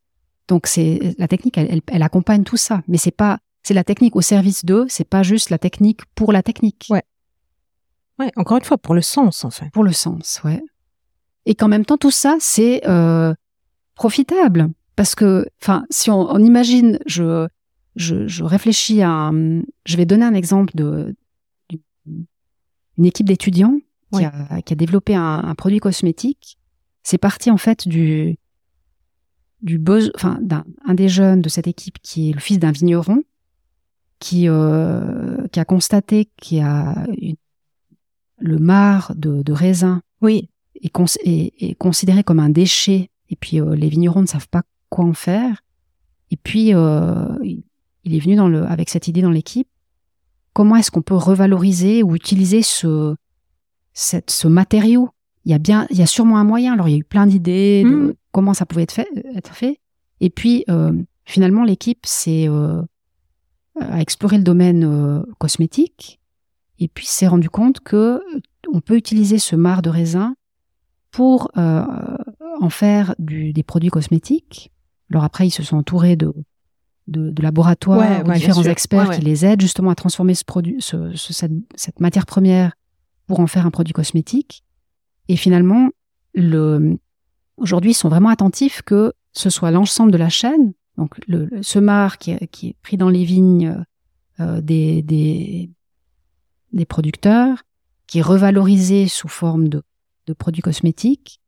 Speaker 1: Donc c'est la technique, elle, elle, accompagne tout ça, mais c'est pas, c'est la technique au service d'eux, c'est pas juste la technique pour la technique.
Speaker 2: Ouais. Ouais, encore une fois, pour le sens, en fait.
Speaker 1: Pour le sens, ouais. Et qu'en même temps, tout ça, c'est euh, profitable. Parce que, enfin, si on, on imagine, je, je, réfléchis à. Je vais donner un exemple de une équipe d'étudiants qui, a, développé un, produit cosmétique. C'est parti en fait du du enfin d'un un des jeunes de cette équipe qui est le fils d'un vigneron qui euh, qui a constaté qu'il y a le marc de, de raisin
Speaker 2: oui
Speaker 1: est, est, considéré comme un déchet et puis euh, les vignerons ne savent pas quoi en faire et puis euh, il est venu dans le, avec cette idée dans l'équipe. Comment est-ce qu'on peut revaloriser ou utiliser ce, cette, ce matériau? Il y a bien, il y a sûrement un moyen. Alors il y a eu plein d'idées de mmh. comment ça pouvait être fait, être fait. Et puis euh, finalement l'équipe s'est euh, a exploré le domaine euh, cosmétique et puis s'est rendu compte que on peut utiliser ce marc de raisin pour euh, en faire du, des produits cosmétiques. Alors après, ils se sont entourés de, de, laboratoires, différents experts qui les aident justement à transformer ce produit, ce, cette, matière première pour en faire un produit cosmétique. Et finalement, le, aujourd'hui, ils sont vraiment attentifs que ce soit l'ensemble de la chaîne, donc le, ce marc qui, est pris dans les vignes euh, des, des, des producteurs, qui est revalorisé sous forme de, de produits cosmétiques.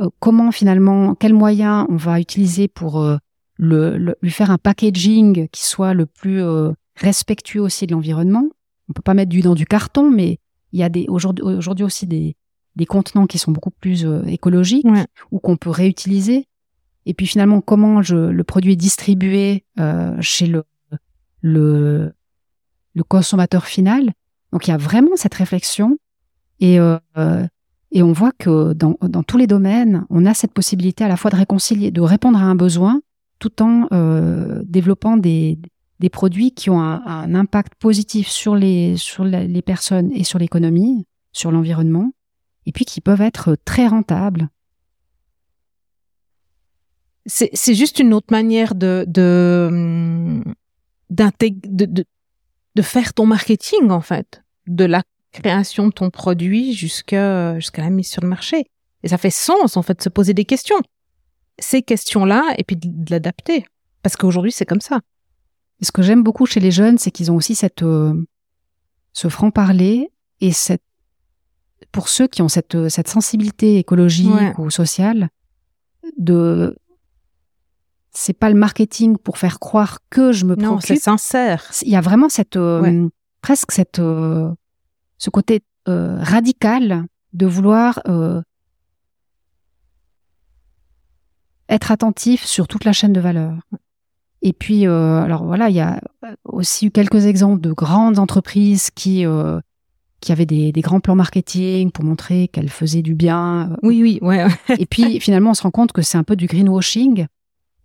Speaker 1: Euh, comment finalement, quels moyens on va utiliser pour euh, le, lui faire un packaging qui soit le plus euh, respectueux aussi de l'environnement? On peut pas mettre du dans du carton, mais il y a des aujourd'hui aussi des des contenants qui sont beaucoup plus écologiques ou qu'on peut réutiliser. Et puis finalement, comment je, le produit est distribué euh, chez le, le le consommateur final? Donc il y a vraiment cette réflexion et et on voit que dans, tous les domaines, on a cette possibilité à la fois de réconcilier, de répondre à un besoin, tout en euh, développant des, produits qui ont un, impact positif sur les, sur les personnes et sur l'économie, sur l'environnement, et puis qui peuvent être très rentables.
Speaker 2: C'est juste une autre manière de, de, de, de, faire ton marketing, en fait, de la création de ton produit jusqu'à jusqu'à la mise sur le marché. Et ça fait sens, en fait, de se poser des questions ces questions-là et puis de, l'adapter. Parce qu'aujourd'hui, c'est comme ça.
Speaker 1: ce que j'aime beaucoup chez les jeunes, c'est qu'ils ont aussi cette, euh, ce franc-parler et cette, pour ceux qui ont cette, cette sensibilité écologique ou sociale, de, c'est pas le marketing pour faire croire que je me préoccupe. Non,
Speaker 2: c'est sincère.
Speaker 1: Il y a vraiment cette, euh, presque cette, euh, ce côté radical de vouloir être attentif sur toute la chaîne de valeur. Et puis, euh, alors voilà, il y a aussi eu quelques exemples de grandes entreprises qui euh, qui avaient des, des, grands plans marketing pour montrer qu'elles faisaient du bien.
Speaker 2: Oui, oui, ouais.
Speaker 1: et puis finalement, on se rend compte que c'est un peu du greenwashing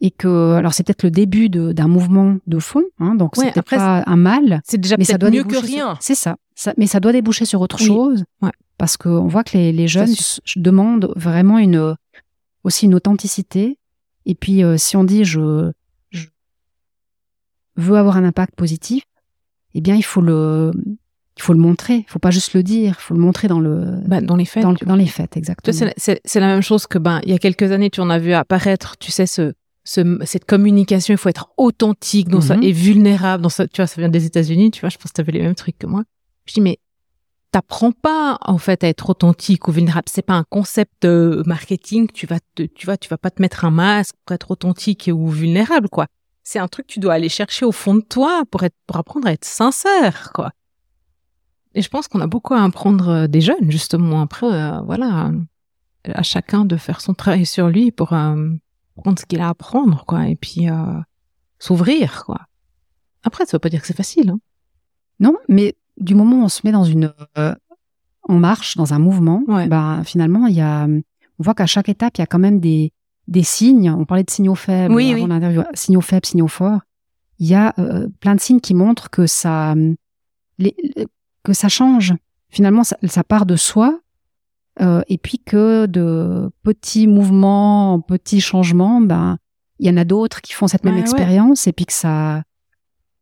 Speaker 1: et que alors c'est peut-être le début d'un mouvement de fond, hein, donc c'est peut pas un mal.
Speaker 2: C'est déjà mieux que rien.
Speaker 1: C'est ça, ça, mais ça doit déboucher sur autre chose, ouais. parce qu'on voit que les, les jeunes demandent vraiment une aussi une authenticité. Et puis, euh, si on dit je, je, veux avoir un impact positif, eh bien, il faut le, il faut le montrer. Il faut pas juste le dire. Il faut le montrer dans le
Speaker 2: bah, dans les faits.
Speaker 1: Dans, les faits, exactement.
Speaker 2: C'est la même chose que ben il y a quelques années, tu en as vu apparaître, tu sais ce, ce cette communication. Il faut être authentique dans ça mhm. et vulnérable dans ça. Tu vois, ça vient des États-Unis. Tu vois, je pense que tu avais les mêmes trucs que moi. Je dis mais t'apprends pas en fait à être authentique ou vulnérable. C'est pas un concept de marketing. Tu vas te, tu vois, tu vas pas te mettre un masque pour être authentique ou vulnérable quoi. C'est un truc que tu dois aller chercher au fond de toi pour être pour apprendre à être sincère quoi. Et je pense qu'on a beaucoup à apprendre euh, des jeunes, justement. Après, euh, voilà, à chacun de faire son travail sur lui pour euh, prendre ce qu'il a à apprendre, quoi, et puis s'ouvrir, quoi. Après, ça veut pas dire que c'est facile. Hein.
Speaker 1: Non, mais du moment où on se met dans une, en marche, dans un mouvement, bah, finalement, il y a, on voit qu'à chaque étape, il y a quand même des, des signes. On parlait de signaux faibles
Speaker 2: oui, avant
Speaker 1: oui. Signaux faibles, signaux forts. Il y a plein de signes qui montrent que ça, les, que ça change. Finalement, ça, part de soi, euh, et puis que de petits mouvements, petits changements, ben il y en a d'autres qui font cette même expérience, et puis que ça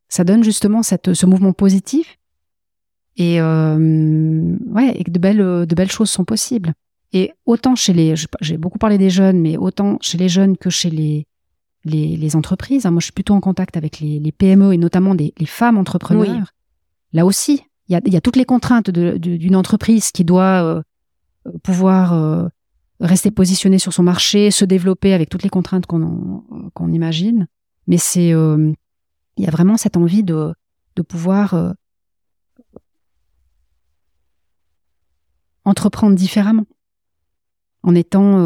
Speaker 1: ça donne justement cette, ce mouvement positif, et euh, ouais, et que de belles de belles choses sont possibles. Et autant chez les, j'ai beaucoup parlé des jeunes, mais autant chez les jeunes que chez les les, les entreprises. Hein, moi, je suis plutôt en contact avec les, les PME et notamment des, les femmes entrepreneurs. Là aussi, il y a, toutes les contraintes d'une entreprise qui doit euh, pouvoir euh, rester positionnée sur son marché, se développer avec toutes les contraintes qu'on imagine. Mais c'est, euh, il y a vraiment cette envie de, de pouvoir entreprendre différemment. En étant,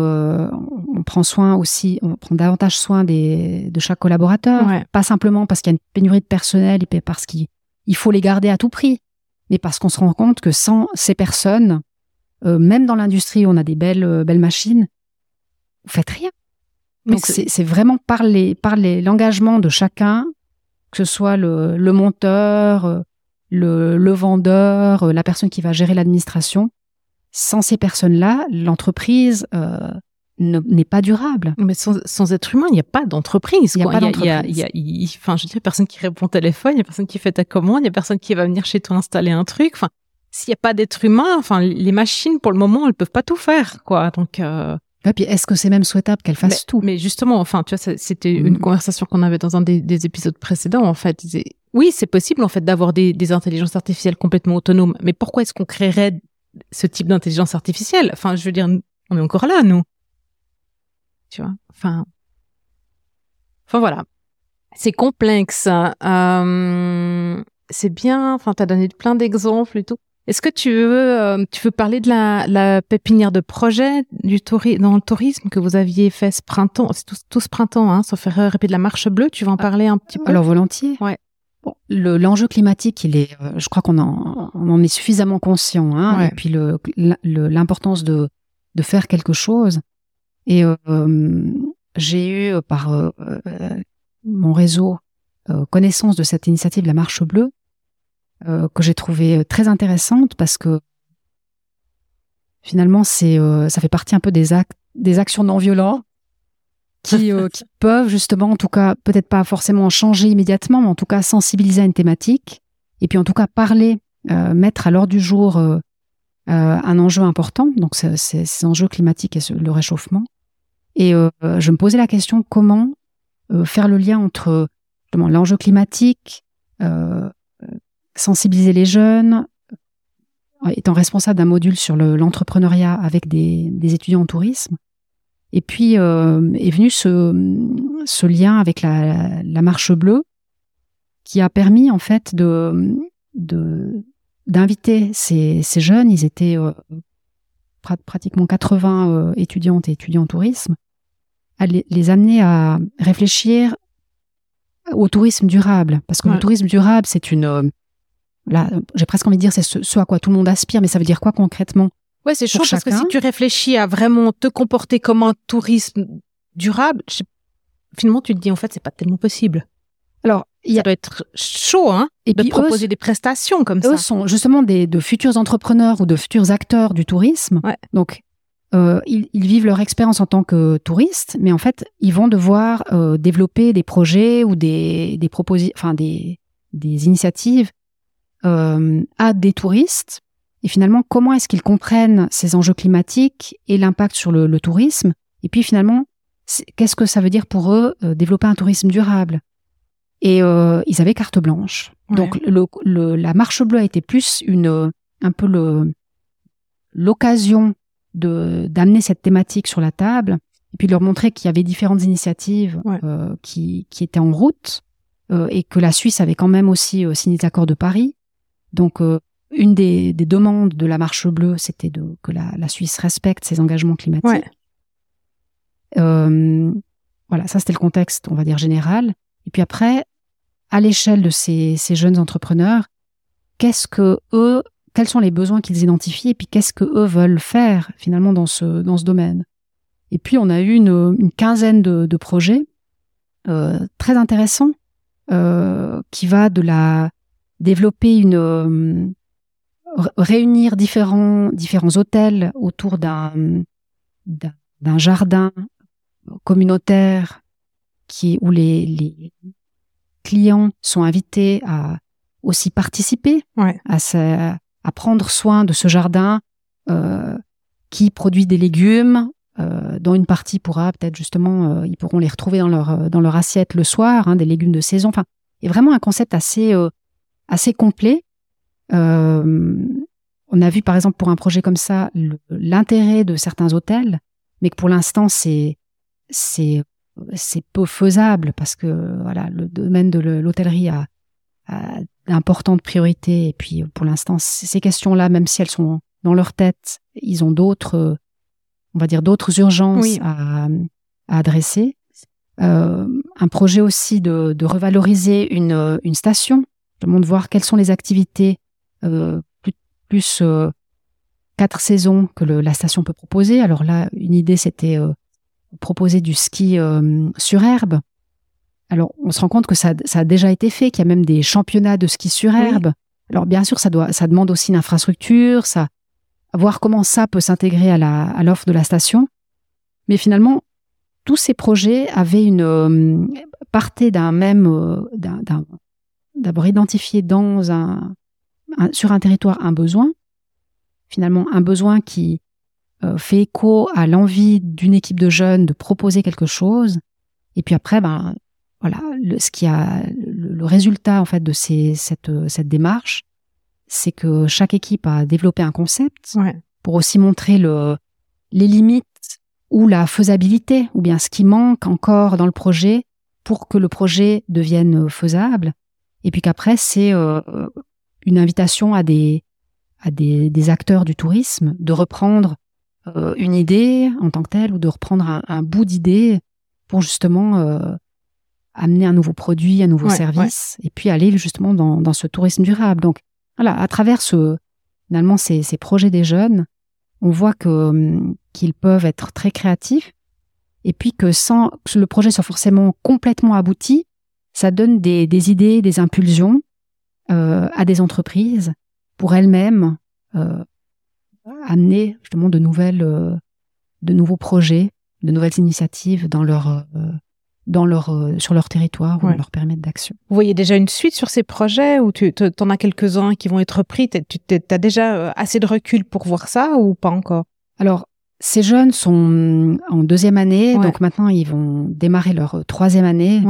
Speaker 1: on prend soin aussi, on prend davantage soin des, de chaque collaborateur, pas simplement parce qu'il y a une pénurie de personnel et parce qu'il faut les garder à tout prix, mais parce qu'on se rend compte que sans ces personnes, euh, même dans l'industrie, on a des belles, euh, belles machines, vous faites rien. Donc c'est vraiment par l'engagement de chacun, que ce soit le, le monteur, euh, le, le, vendeur, la personne qui va gérer l'administration. Sans ces personnes-là, l'entreprise n'est pas durable.
Speaker 2: Mais sans, sans être humain, il n'y a pas d'entreprise.
Speaker 1: Il n'y a pas d'entreprise.
Speaker 2: Il y a, enfin, je veux dire, personne qui répond au téléphone, il n'y a personne qui fait ta commande, il n'y a personne qui va venir chez toi installer un truc. Enfin, s'il n'y a pas d'être humain, enfin, les machines, pour le moment, elles peuvent pas tout faire, quoi. Donc, euh...
Speaker 1: Et puis, est-ce que c'est même souhaitable qu'elles fassent tout?
Speaker 2: Mais justement, enfin, tu vois, c'était une mm. conversation qu'on avait dans un des, des, épisodes précédents, en fait. Oui, c'est possible, en fait, d'avoir des, des intelligences artificielles complètement autonomes. Mais pourquoi est-ce qu'on créerait ce type d'intelligence artificielle? Enfin, je veux dire, on est encore là, nous tu vois. Enfin, enfin voilà. C'est complexe. Euh, c'est bien. Enfin, t'as donné plein d'exemples et tout. Est-ce que tu veux, euh, tu veux parler de la, la pépinière de projet du dans le tourisme que vous aviez fait ce printemps, c'est tout, ce printemps, hein, sauf erreur, et puis de la marche bleue. Tu veux en ah, parler un petit peu?
Speaker 1: Alors volontiers.
Speaker 2: Ouais.
Speaker 1: Bon, l'enjeu climatique, il est, euh, je crois qu'on en, on en est suffisamment conscient, hein, et puis l'importance de de faire quelque chose. Et euh, j'ai eu par euh, mon réseau connaissance de cette initiative La Marche Bleue, que j'ai trouvé très intéressante parce que finalement, c'est ça fait partie un peu des actes, des actions non violentes qui, qui peuvent justement, en tout cas, peut-être pas forcément changer immédiatement, mais en tout cas sensibiliser à une thématique, et puis en tout cas parler, mettre à l'ordre du jour un enjeu important, donc c'est ces enjeux climatiques et le réchauffement. Et euh, je me posais la question comment euh, faire le lien entre l'enjeu climatique, euh, sensibiliser les jeunes, étant responsable d'un module sur l'entrepreneuriat avec des, des, étudiants en tourisme. Et puis est venu ce, ce, lien avec la, la, marche bleue qui a permis en fait de d'inviter ces, ces, jeunes. Ils étaient pratiquement 80 euh, étudiantes et étudiants en tourisme, à les, amener à réfléchir au tourisme durable. Parce que le tourisme durable, c'est une... Là, j'ai presque envie de dire c'est ce, à quoi tout le monde aspire, mais ça veut dire quoi concrètement
Speaker 2: Ouais, c'est chaud parce que si tu réfléchis à vraiment te comporter comme un tourisme durable, finalement tu te dis en fait c'est pas tellement possible.
Speaker 1: Alors,
Speaker 2: il ça doit être chaud, hein, et de proposer des prestations comme
Speaker 1: eux
Speaker 2: ça.
Speaker 1: sont justement des de futurs entrepreneurs ou de futurs acteurs du tourisme. Donc, euh, ils, ils, vivent leur expérience en tant que touristes, mais en fait, ils vont devoir euh, développer des projets ou des des propositions, enfin des des initiatives à des touristes. Et finalement comment est-ce qu'ils comprennent ces enjeux climatiques et l'impact sur le, tourisme? Et puis finalement qu'est-ce que ça veut dire pour eux développer un tourisme durable? Et ils avaient carte blanche. Donc le, la marche bleue a été plus une un peu le l'occasion de d'amener cette thématique sur la table et puis de leur montrer qu'il y avait différentes initiatives euh, qui, qui étaient en route euh, et que la Suisse avait quand même aussi euh, signé l'accord de Paris. Donc euh, une des, des, demandes de la marche bleue, c'était de que la, la, Suisse respecte ses engagements climatiques. Euh, voilà, ça c'était le contexte, on va dire général. Et puis après, à l'échelle de ces, ces jeunes entrepreneurs, qu'est-ce que eux quels sont les besoins qu'ils identifient et puis qu'est-ce que eux veulent faire finalement dans ce dans ce domaine? Et puis on a eu une, une quinzaine de, de projets euh, très intéressants euh, qui va de la développer une euh, réunir différents différents hôtels autour d'un d'un jardin communautaire qui où les, les clients sont invités à aussi participer
Speaker 2: ouais.
Speaker 1: à, ce, à prendre soin de ce jardin euh, qui produit des légumes, euh, dont une partie pourra peut-être justement, euh, ils pourront les retrouver dans leur dans leur assiette le soir, hein, des légumes de saison. Enfin, est vraiment un concept assez euh, assez complet. on a vu par exemple pour un projet comme ça l'intérêt de certains hôtels, mais que pour l'instant c'est c'est c'est peu faisable parce que voilà le domaine de l'hôtellerie a, a importante priorité. Et puis, pour l'instant, ces questions-là, même si elles sont dans leur tête, ils ont d'autres, on va dire, d'autres urgences à, à, adresser. Euh, un projet aussi de, de revaloriser une, une station, de voir quelles sont les activités euh, plus, plus euh, quatre saisons que le, la station peut proposer. Alors là, une idée, c'était euh, proposer du ski euh, sur herbe alors, on se rend compte que ça, a déjà été fait, qu'il y a même des championnats de ski sur herbe. Alors, bien sûr, ça, doit, ça demande aussi une infrastructure, ça, voir comment ça peut s'intégrer à, la, à l'offre de la station. Mais finalement, tous ces projets avaient une euh, partaient d'un même euh, d'un, d'abord identifié dans un, sur un territoire un besoin. Finalement, un besoin qui euh, fait écho à l'envie d'une équipe de jeunes de proposer quelque chose. Et puis après, ben, voilà, le, ce qui a le, résultat en fait de ces, cette, cette démarche, c'est que chaque équipe a développé un concept pour aussi montrer le, les limites ou la faisabilité ou bien ce qui manque encore dans le projet pour que le projet devienne faisable. Et puis qu'après c'est euh, une invitation à des à des, des, acteurs du tourisme de reprendre euh, une idée en tant que telle ou de reprendre un, un bout d'idée pour justement euh, amener un nouveau produit, un nouveau service, et puis aller justement dans, dans, ce tourisme durable. Donc voilà, à travers ce, finalement ces, ces projets des jeunes, on voit que hum, qu'ils peuvent être très créatifs, et puis que sans que le projet soit forcément complètement abouti, ça donne des, des idées, des impulsions euh, à des entreprises pour elles-mêmes euh, amener justement de nouvelles, euh, de nouveaux projets, de nouvelles initiatives dans leur euh, dans leur, sur leur territoire ou leur permettre d'action.
Speaker 2: Vous voyez déjà une suite sur ces projets ou tu en as quelques-uns qui vont être pris? Tu as déjà assez de recul pour voir ça ou pas encore?
Speaker 1: Alors, ces jeunes sont en deuxième année, donc maintenant ils vont démarrer leur troisième année.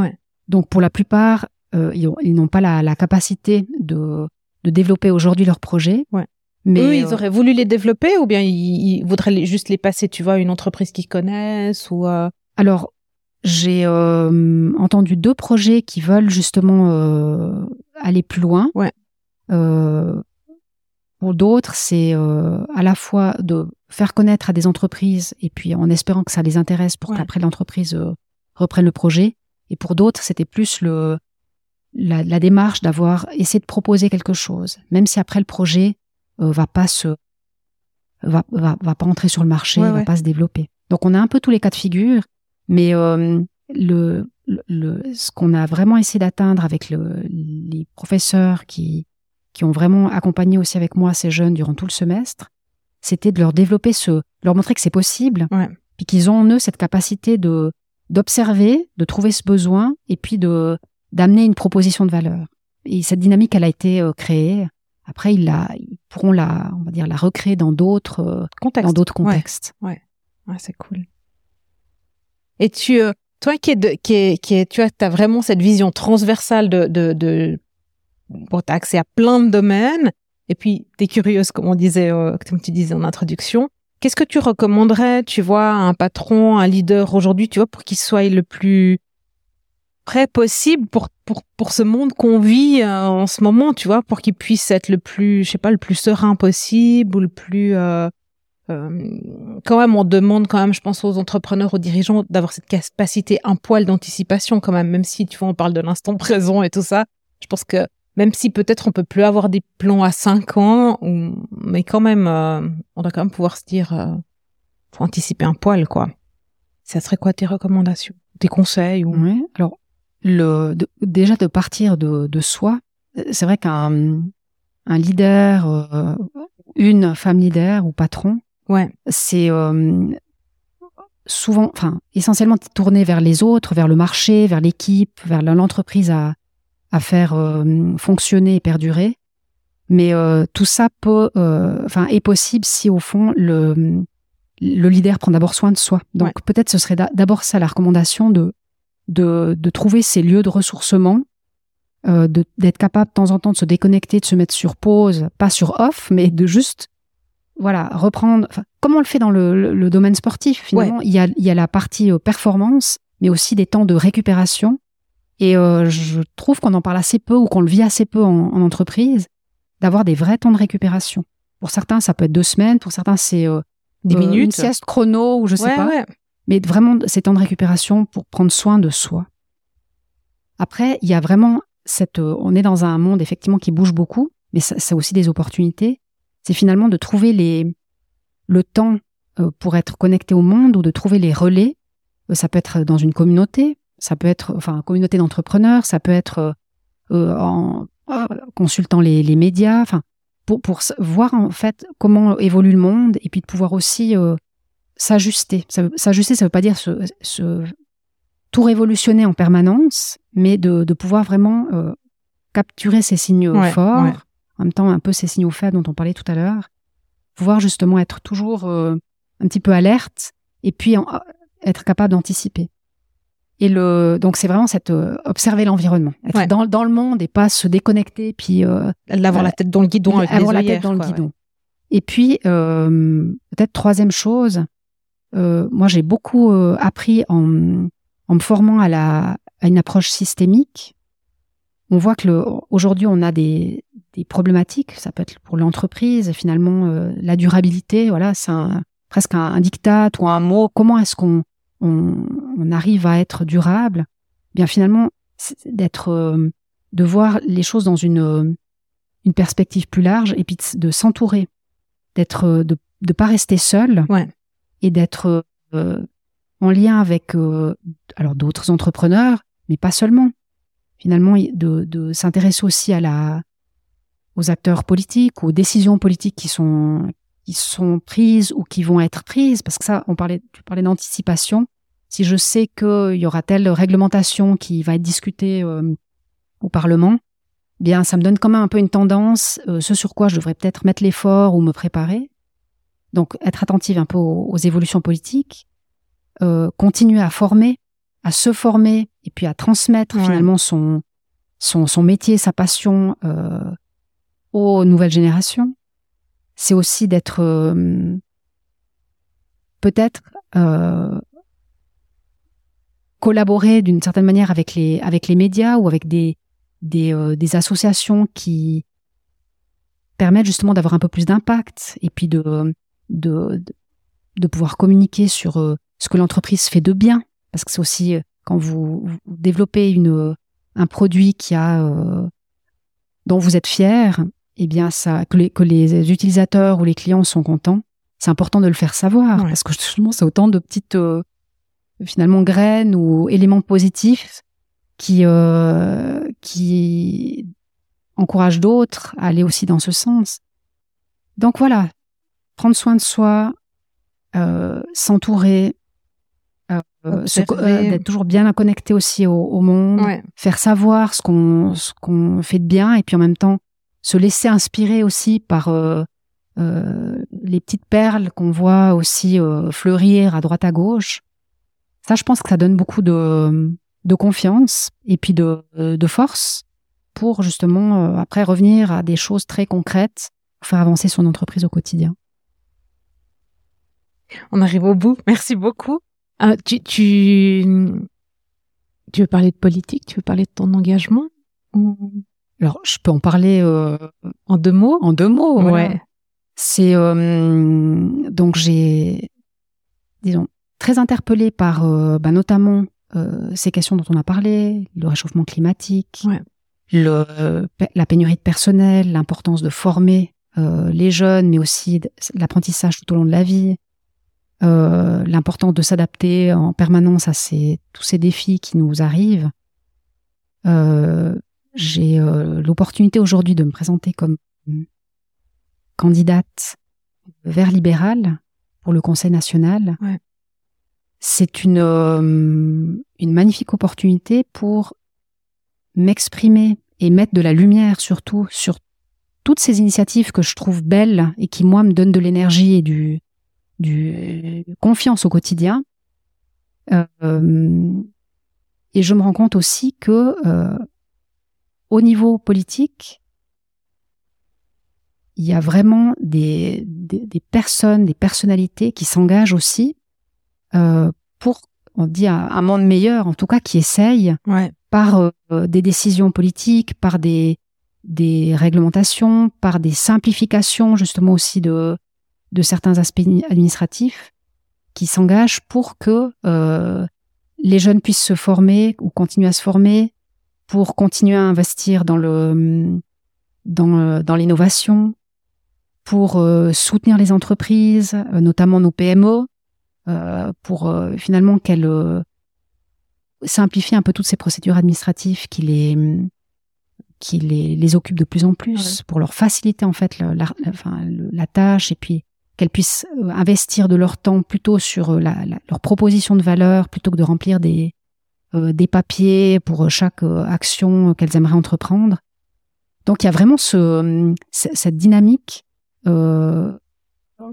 Speaker 1: Donc pour la plupart, ils n'ont pas la, la, capacité de, de développer aujourd'hui leur projet.
Speaker 2: Mais Eux, ils auraient voulu les développer ou bien ils, voudraient juste les passer, tu vois, à une entreprise qu'ils connaissent ou
Speaker 1: Alors, j'ai euh, entendu deux projets qui veulent justement euh, aller plus loin.
Speaker 2: Ouais.
Speaker 1: Euh, pour d'autres, c'est euh, à la fois de faire connaître à des entreprises et puis en espérant que ça les intéresse pour qu'après l'entreprise euh, reprenne le projet. Et pour d'autres, c'était plus le la, la démarche d'avoir essayé de proposer quelque chose, même si après le projet euh, va pas se va, va, va pas entrer sur le marché, va pas se développer. Donc on a un peu tous les cas de figure mais euh, le, le, ce qu'on a vraiment essayé d'atteindre avec le, les professeurs qui, qui ont vraiment accompagné aussi avec moi ces jeunes durant tout le semestre, c'était de leur développer ce, leur montrer que c'est possible,
Speaker 2: ouais.
Speaker 1: puis qu'ils ont en eux cette capacité de d'observer, de trouver ce besoin, et puis de d'amener une proposition de valeur. Et cette dynamique, elle a été euh, créée. après ils, la, ils pourront la, on va dire, la recréer dans d'autres contextes. Dans d'autres contextes.
Speaker 2: Ouais, ouais. c'est cool. Et tu, toi qui est, qui est, qui est, tu as vraiment cette vision transversale de, de, de bon, as accès à plein de domaines, et puis tu es curieuse, comme on disait, comme tu disais en introduction. Qu'est-ce que tu recommanderais, tu vois, à un patron, un leader aujourd'hui, tu vois, pour qu'il soit le plus prêt possible pour, pour, pour ce monde qu'on vit euh, en ce moment, tu vois, pour qu'il puisse être le plus, je sais pas, le plus serein possible ou le plus... Euh, euh, quand même, on demande quand même, je pense aux entrepreneurs, aux dirigeants, d'avoir cette capacité, un poil d'anticipation quand même, même si, tu vois, on parle de l'instant présent et tout ça. Je pense que même si peut-être on peut plus avoir des plans à cinq ans, mais quand même, euh, on doit quand même pouvoir se dire, euh, faut anticiper un poil, quoi. Ça serait quoi tes recommandations, tes conseils ou...
Speaker 1: Alors le déjà de partir de, de soi, c'est vrai qu'un un leader, euh, une femme leader ou patron,
Speaker 2: ouais,
Speaker 1: c'est souvent, enfin essentiellement tourné vers les autres, vers le marché, vers l'équipe, vers l'entreprise à à faire euh, fonctionner et perdurer. Mais euh, tout ça peut, euh, enfin, est possible si au fond le le leader prend d'abord soin de soi. Donc peut-être ce serait d'abord ça la recommandation de de, de trouver ces lieux de ressourcement, euh, d'être capable de temps en temps de se déconnecter, de se mettre sur pause, pas sur off, mais de juste voilà reprendre. Comme on le fait dans le, le, domaine sportif, finalement, il y a il y a la partie performance, mais aussi des temps de récupération et euh, je trouve qu'on en parle assez peu ou qu'on le vit assez peu en, entreprise, d'avoir des vrais temps de récupération. Pour certains, ça peut être deux semaines, pour certains, c'est euh,
Speaker 2: des minutes, une
Speaker 1: sieste chrono ou je sais pas. Mais vraiment, ces temps de récupération pour prendre soin de soi. Après, il y a vraiment cette. Euh, on est dans un monde effectivement qui bouge beaucoup, mais ça, a aussi des opportunités. C'est finalement de trouver les le temps pour être connecté au monde ou de trouver les relais. Ça peut être dans une communauté, ça peut être, enfin, communauté d'entrepreneurs, ça peut être euh, euh, en consultant les, les médias, enfin, pour, pour voir en fait comment évolue le monde et puis de pouvoir aussi euh, s'ajuster. S'ajuster, ça veut pas dire se, se, tout révolutionner en permanence, mais de, de pouvoir vraiment capturer ces signaux forts, en même temps un peu ces signaux faibles dont on parlait tout à l'heure, pouvoir justement être toujours un petit peu alerte et puis être capable d'anticiper. Et le, donc c'est vraiment cette euh, observer l'environnement, être dans, dans, le monde et pas se déconnecter, puis
Speaker 2: euh, avoir la tête dans le guidon, avec
Speaker 1: avoir la tête dans le guidon. Et puis euh, peut-être troisième chose, euh, moi j'ai beaucoup euh, appris en, en me formant à la à une approche systémique. On voit que aujourd'hui on a des, des problématiques, ça peut être pour l'entreprise, finalement la durabilité, voilà, c'est presque un, un diktat ou un mot. Comment est-ce qu'on on, arrive à être durable, bien finalement, d'être, euh, de voir les choses dans une, euh, une perspective plus large et puis de, s'entourer, d'être, euh, de ne pas rester seul et d'être en lien avec alors d'autres entrepreneurs, mais pas seulement. Finalement, de, de s'intéresser aussi à la, aux acteurs politiques, aux décisions politiques qui sont qui sont prises ou qui vont être prises, parce que ça, on parlait, tu parlais d'anticipation. Si je sais qu'il y aura telle réglementation qui va être discutée euh, au Parlement, bien, ça me donne quand même un peu une tendance, euh, ce sur quoi je devrais peut-être mettre l'effort ou me préparer. Donc, être attentive un peu aux, évolutions politiques, euh, continuer à former, à se former et puis à transmettre finalement son, son, son métier, sa passion aux nouvelles générations c'est aussi d'être euh, peut-être euh, collaborer d'une certaine manière avec les avec les médias ou avec des euh, des associations qui permettent justement d'avoir un peu plus d'impact et puis de de, de pouvoir communiquer sur ce que l'entreprise fait de bien. Parce que c'est aussi quand vous, développez une un produit qui a dont vous êtes fier eh bien, ça, que les, que les utilisateurs ou les clients sont contents, c'est important de le faire savoir parce que justement, c'est autant de petites, euh, finalement, graines ou éléments positifs qui, euh, qui encouragent d'autres à aller aussi dans ce sens. Donc voilà, prendre soin de soi, euh, s'entourer, d'être toujours bien connecté aussi au, monde, faire savoir ce qu'on ce qu'on fait de bien et puis en même temps se laisser inspirer aussi par euh, euh, les petites perles qu'on voit aussi euh, fleurir à droite à gauche. Ça, je pense que ça donne beaucoup de, de confiance et puis de, de force pour justement après revenir à des choses très concrètes pour faire avancer son entreprise au quotidien.
Speaker 2: On arrive au bout. Merci beaucoup. tu, tu, tu veux parler de politique? Tu veux parler de ton engagement?
Speaker 1: Alors, je peux en parler euh,
Speaker 2: en deux mots?
Speaker 1: En deux mots,
Speaker 2: ouais.
Speaker 1: C'est euh, donc j'ai, disons, très interpellée par, euh, bah, notamment ces questions dont on a parlé, le réchauffement climatique, le, la pénurie de personnel, l'importance de former les jeunes, mais aussi l'apprentissage tout au long de la vie, euh, l'importance de s'adapter en permanence à ces, tous ces défis qui nous arrivent. Euh, j'ai euh, l'opportunité aujourd'hui de me présenter comme candidate vers libéral pour le Conseil national.
Speaker 2: Ouais.
Speaker 1: C'est une, une magnifique opportunité pour m'exprimer et mettre de la lumière surtout sur toutes ces initiatives que je trouve belles et qui moi me donnent de l'énergie et du, du confiance au quotidien. Euh, et je me rends compte aussi que euh, au niveau politique, il y a vraiment des, des, personnes, des personnalités qui s'engagent aussi euh, pour, on dit, un, monde meilleur, en tout cas, qui essayent par des décisions politiques, par des, des réglementations, par des simplifications justement aussi de, de certains aspects administratifs qui s'engagent pour que euh, les jeunes puissent se former ou continuer à se former, pour continuer à investir dans le dans, dans l'innovation, pour euh, soutenir les entreprises, euh, notamment nos PME, euh, pour euh, finalement qu'elles simplifient un peu toutes ces procédures administratives qui les qui les, les occupent de plus en plus, pour leur faciliter en fait la, la, enfin, la tâche et puis qu'elles puissent euh, investir de leur temps plutôt sur euh, la, leur proposition de valeur plutôt que de remplir des, euh, des papiers pour chaque action qu'elles aimeraient entreprendre. Donc il y a vraiment ce, cette dynamique euh,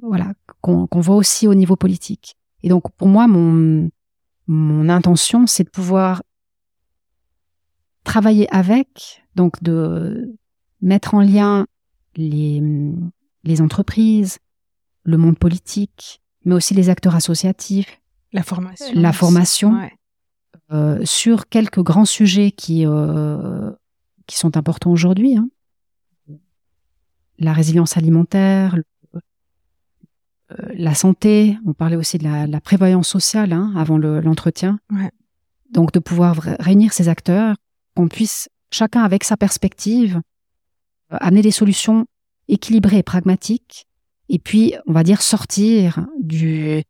Speaker 1: voilà, qu'on voit aussi au niveau politique. Et donc pour moi, mon, mon intention, c'est de pouvoir travailler avec, donc de mettre en lien les, les entreprises, le monde politique, mais aussi les acteurs associatifs,
Speaker 2: la formation,
Speaker 1: la formation euh, sur quelques grands sujets qui euh, qui sont importants aujourd'hui. Hein. La résilience alimentaire, euh, la santé. On parlait aussi de la, prévoyance sociale hein, avant l'entretien. Donc de pouvoir réunir ces acteurs, qu'on puisse chacun avec sa perspective amener des solutions équilibrées et pragmatiques et puis on va dire sortir du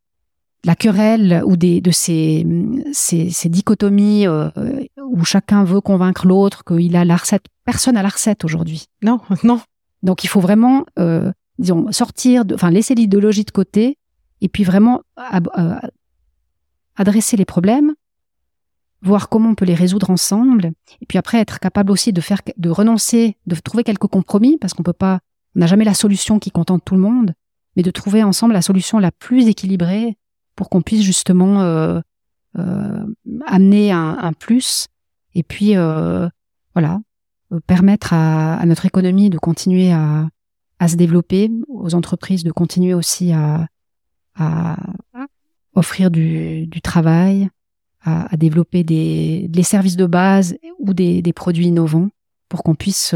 Speaker 1: la querelle ou des de ces ces, ces dichotomies euh, où chacun veut convaincre l'autre qu'il a la recette. Personne a la recette aujourd'hui.
Speaker 2: Non, non.
Speaker 1: Donc il faut vraiment euh, disons sortir, de, enfin laisser l'idéologie de côté et puis vraiment euh, adresser les problèmes, voir comment on peut les résoudre ensemble et puis après être capable aussi de faire de renoncer, de trouver quelques compromis parce qu'on peut pas on n'a jamais la solution qui contente tout le monde, mais de trouver ensemble la solution la plus équilibrée pour qu'on puisse justement euh, euh, amener un, plus et puis euh, voilà permettre à, notre économie de continuer à, se développer, aux entreprises de continuer aussi à, offrir du, travail, à, développer des, services de base ou des, des produits innovants pour qu'on puisse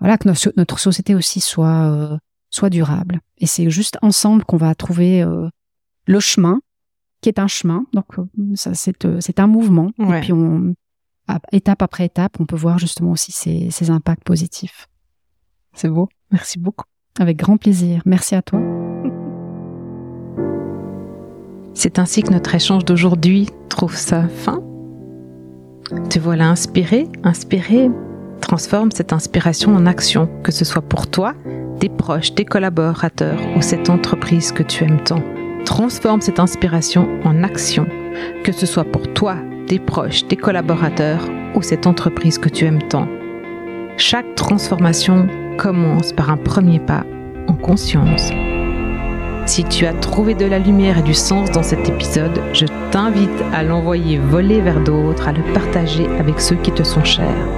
Speaker 1: voilà que notre, société aussi soit euh, soit durable. Et c'est juste ensemble qu'on va trouver euh, le chemin, qui est un chemin. Donc euh, ça c'est c'est un mouvement. Et puis on étape après étape, on peut voir justement aussi ces, ces impacts positifs.
Speaker 2: C'est beau. Merci beaucoup.
Speaker 1: Avec grand plaisir. Merci à toi.
Speaker 2: C'est ainsi que notre échange d'aujourd'hui trouve sa fin. Te voilà inspiré, inspiré Transforme cette inspiration en action, que ce soit pour toi, tes proches, tes collaborateurs ou cette entreprise que tu aimes tant. Transforme cette inspiration en action, que ce soit pour toi, tes proches, tes collaborateurs ou cette entreprise que tu aimes tant. Chaque transformation commence par un premier pas en conscience. Si tu as trouvé de la lumière et du sens dans cet épisode, je t'invite à l'envoyer voler vers d'autres, à le partager avec ceux qui te sont chers.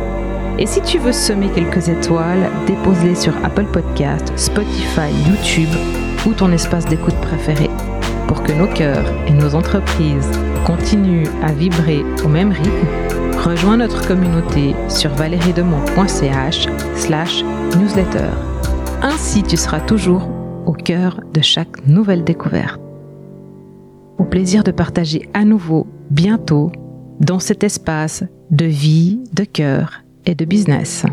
Speaker 2: Et si tu veux semer quelques étoiles, dépose-les sur Apple Podcast, Spotify, YouTube ou ton espace d'écoute préféré pour que nos cœurs et nos entreprises continuent à vibrer au même rythme. Rejoins notre communauté sur valeriedemont.ch slash newsletter. Ainsi, tu seras toujours au cœur de chaque nouvelle découverte. Au plaisir de partager à nouveau bientôt dans cet espace de vie, de cœur et de business.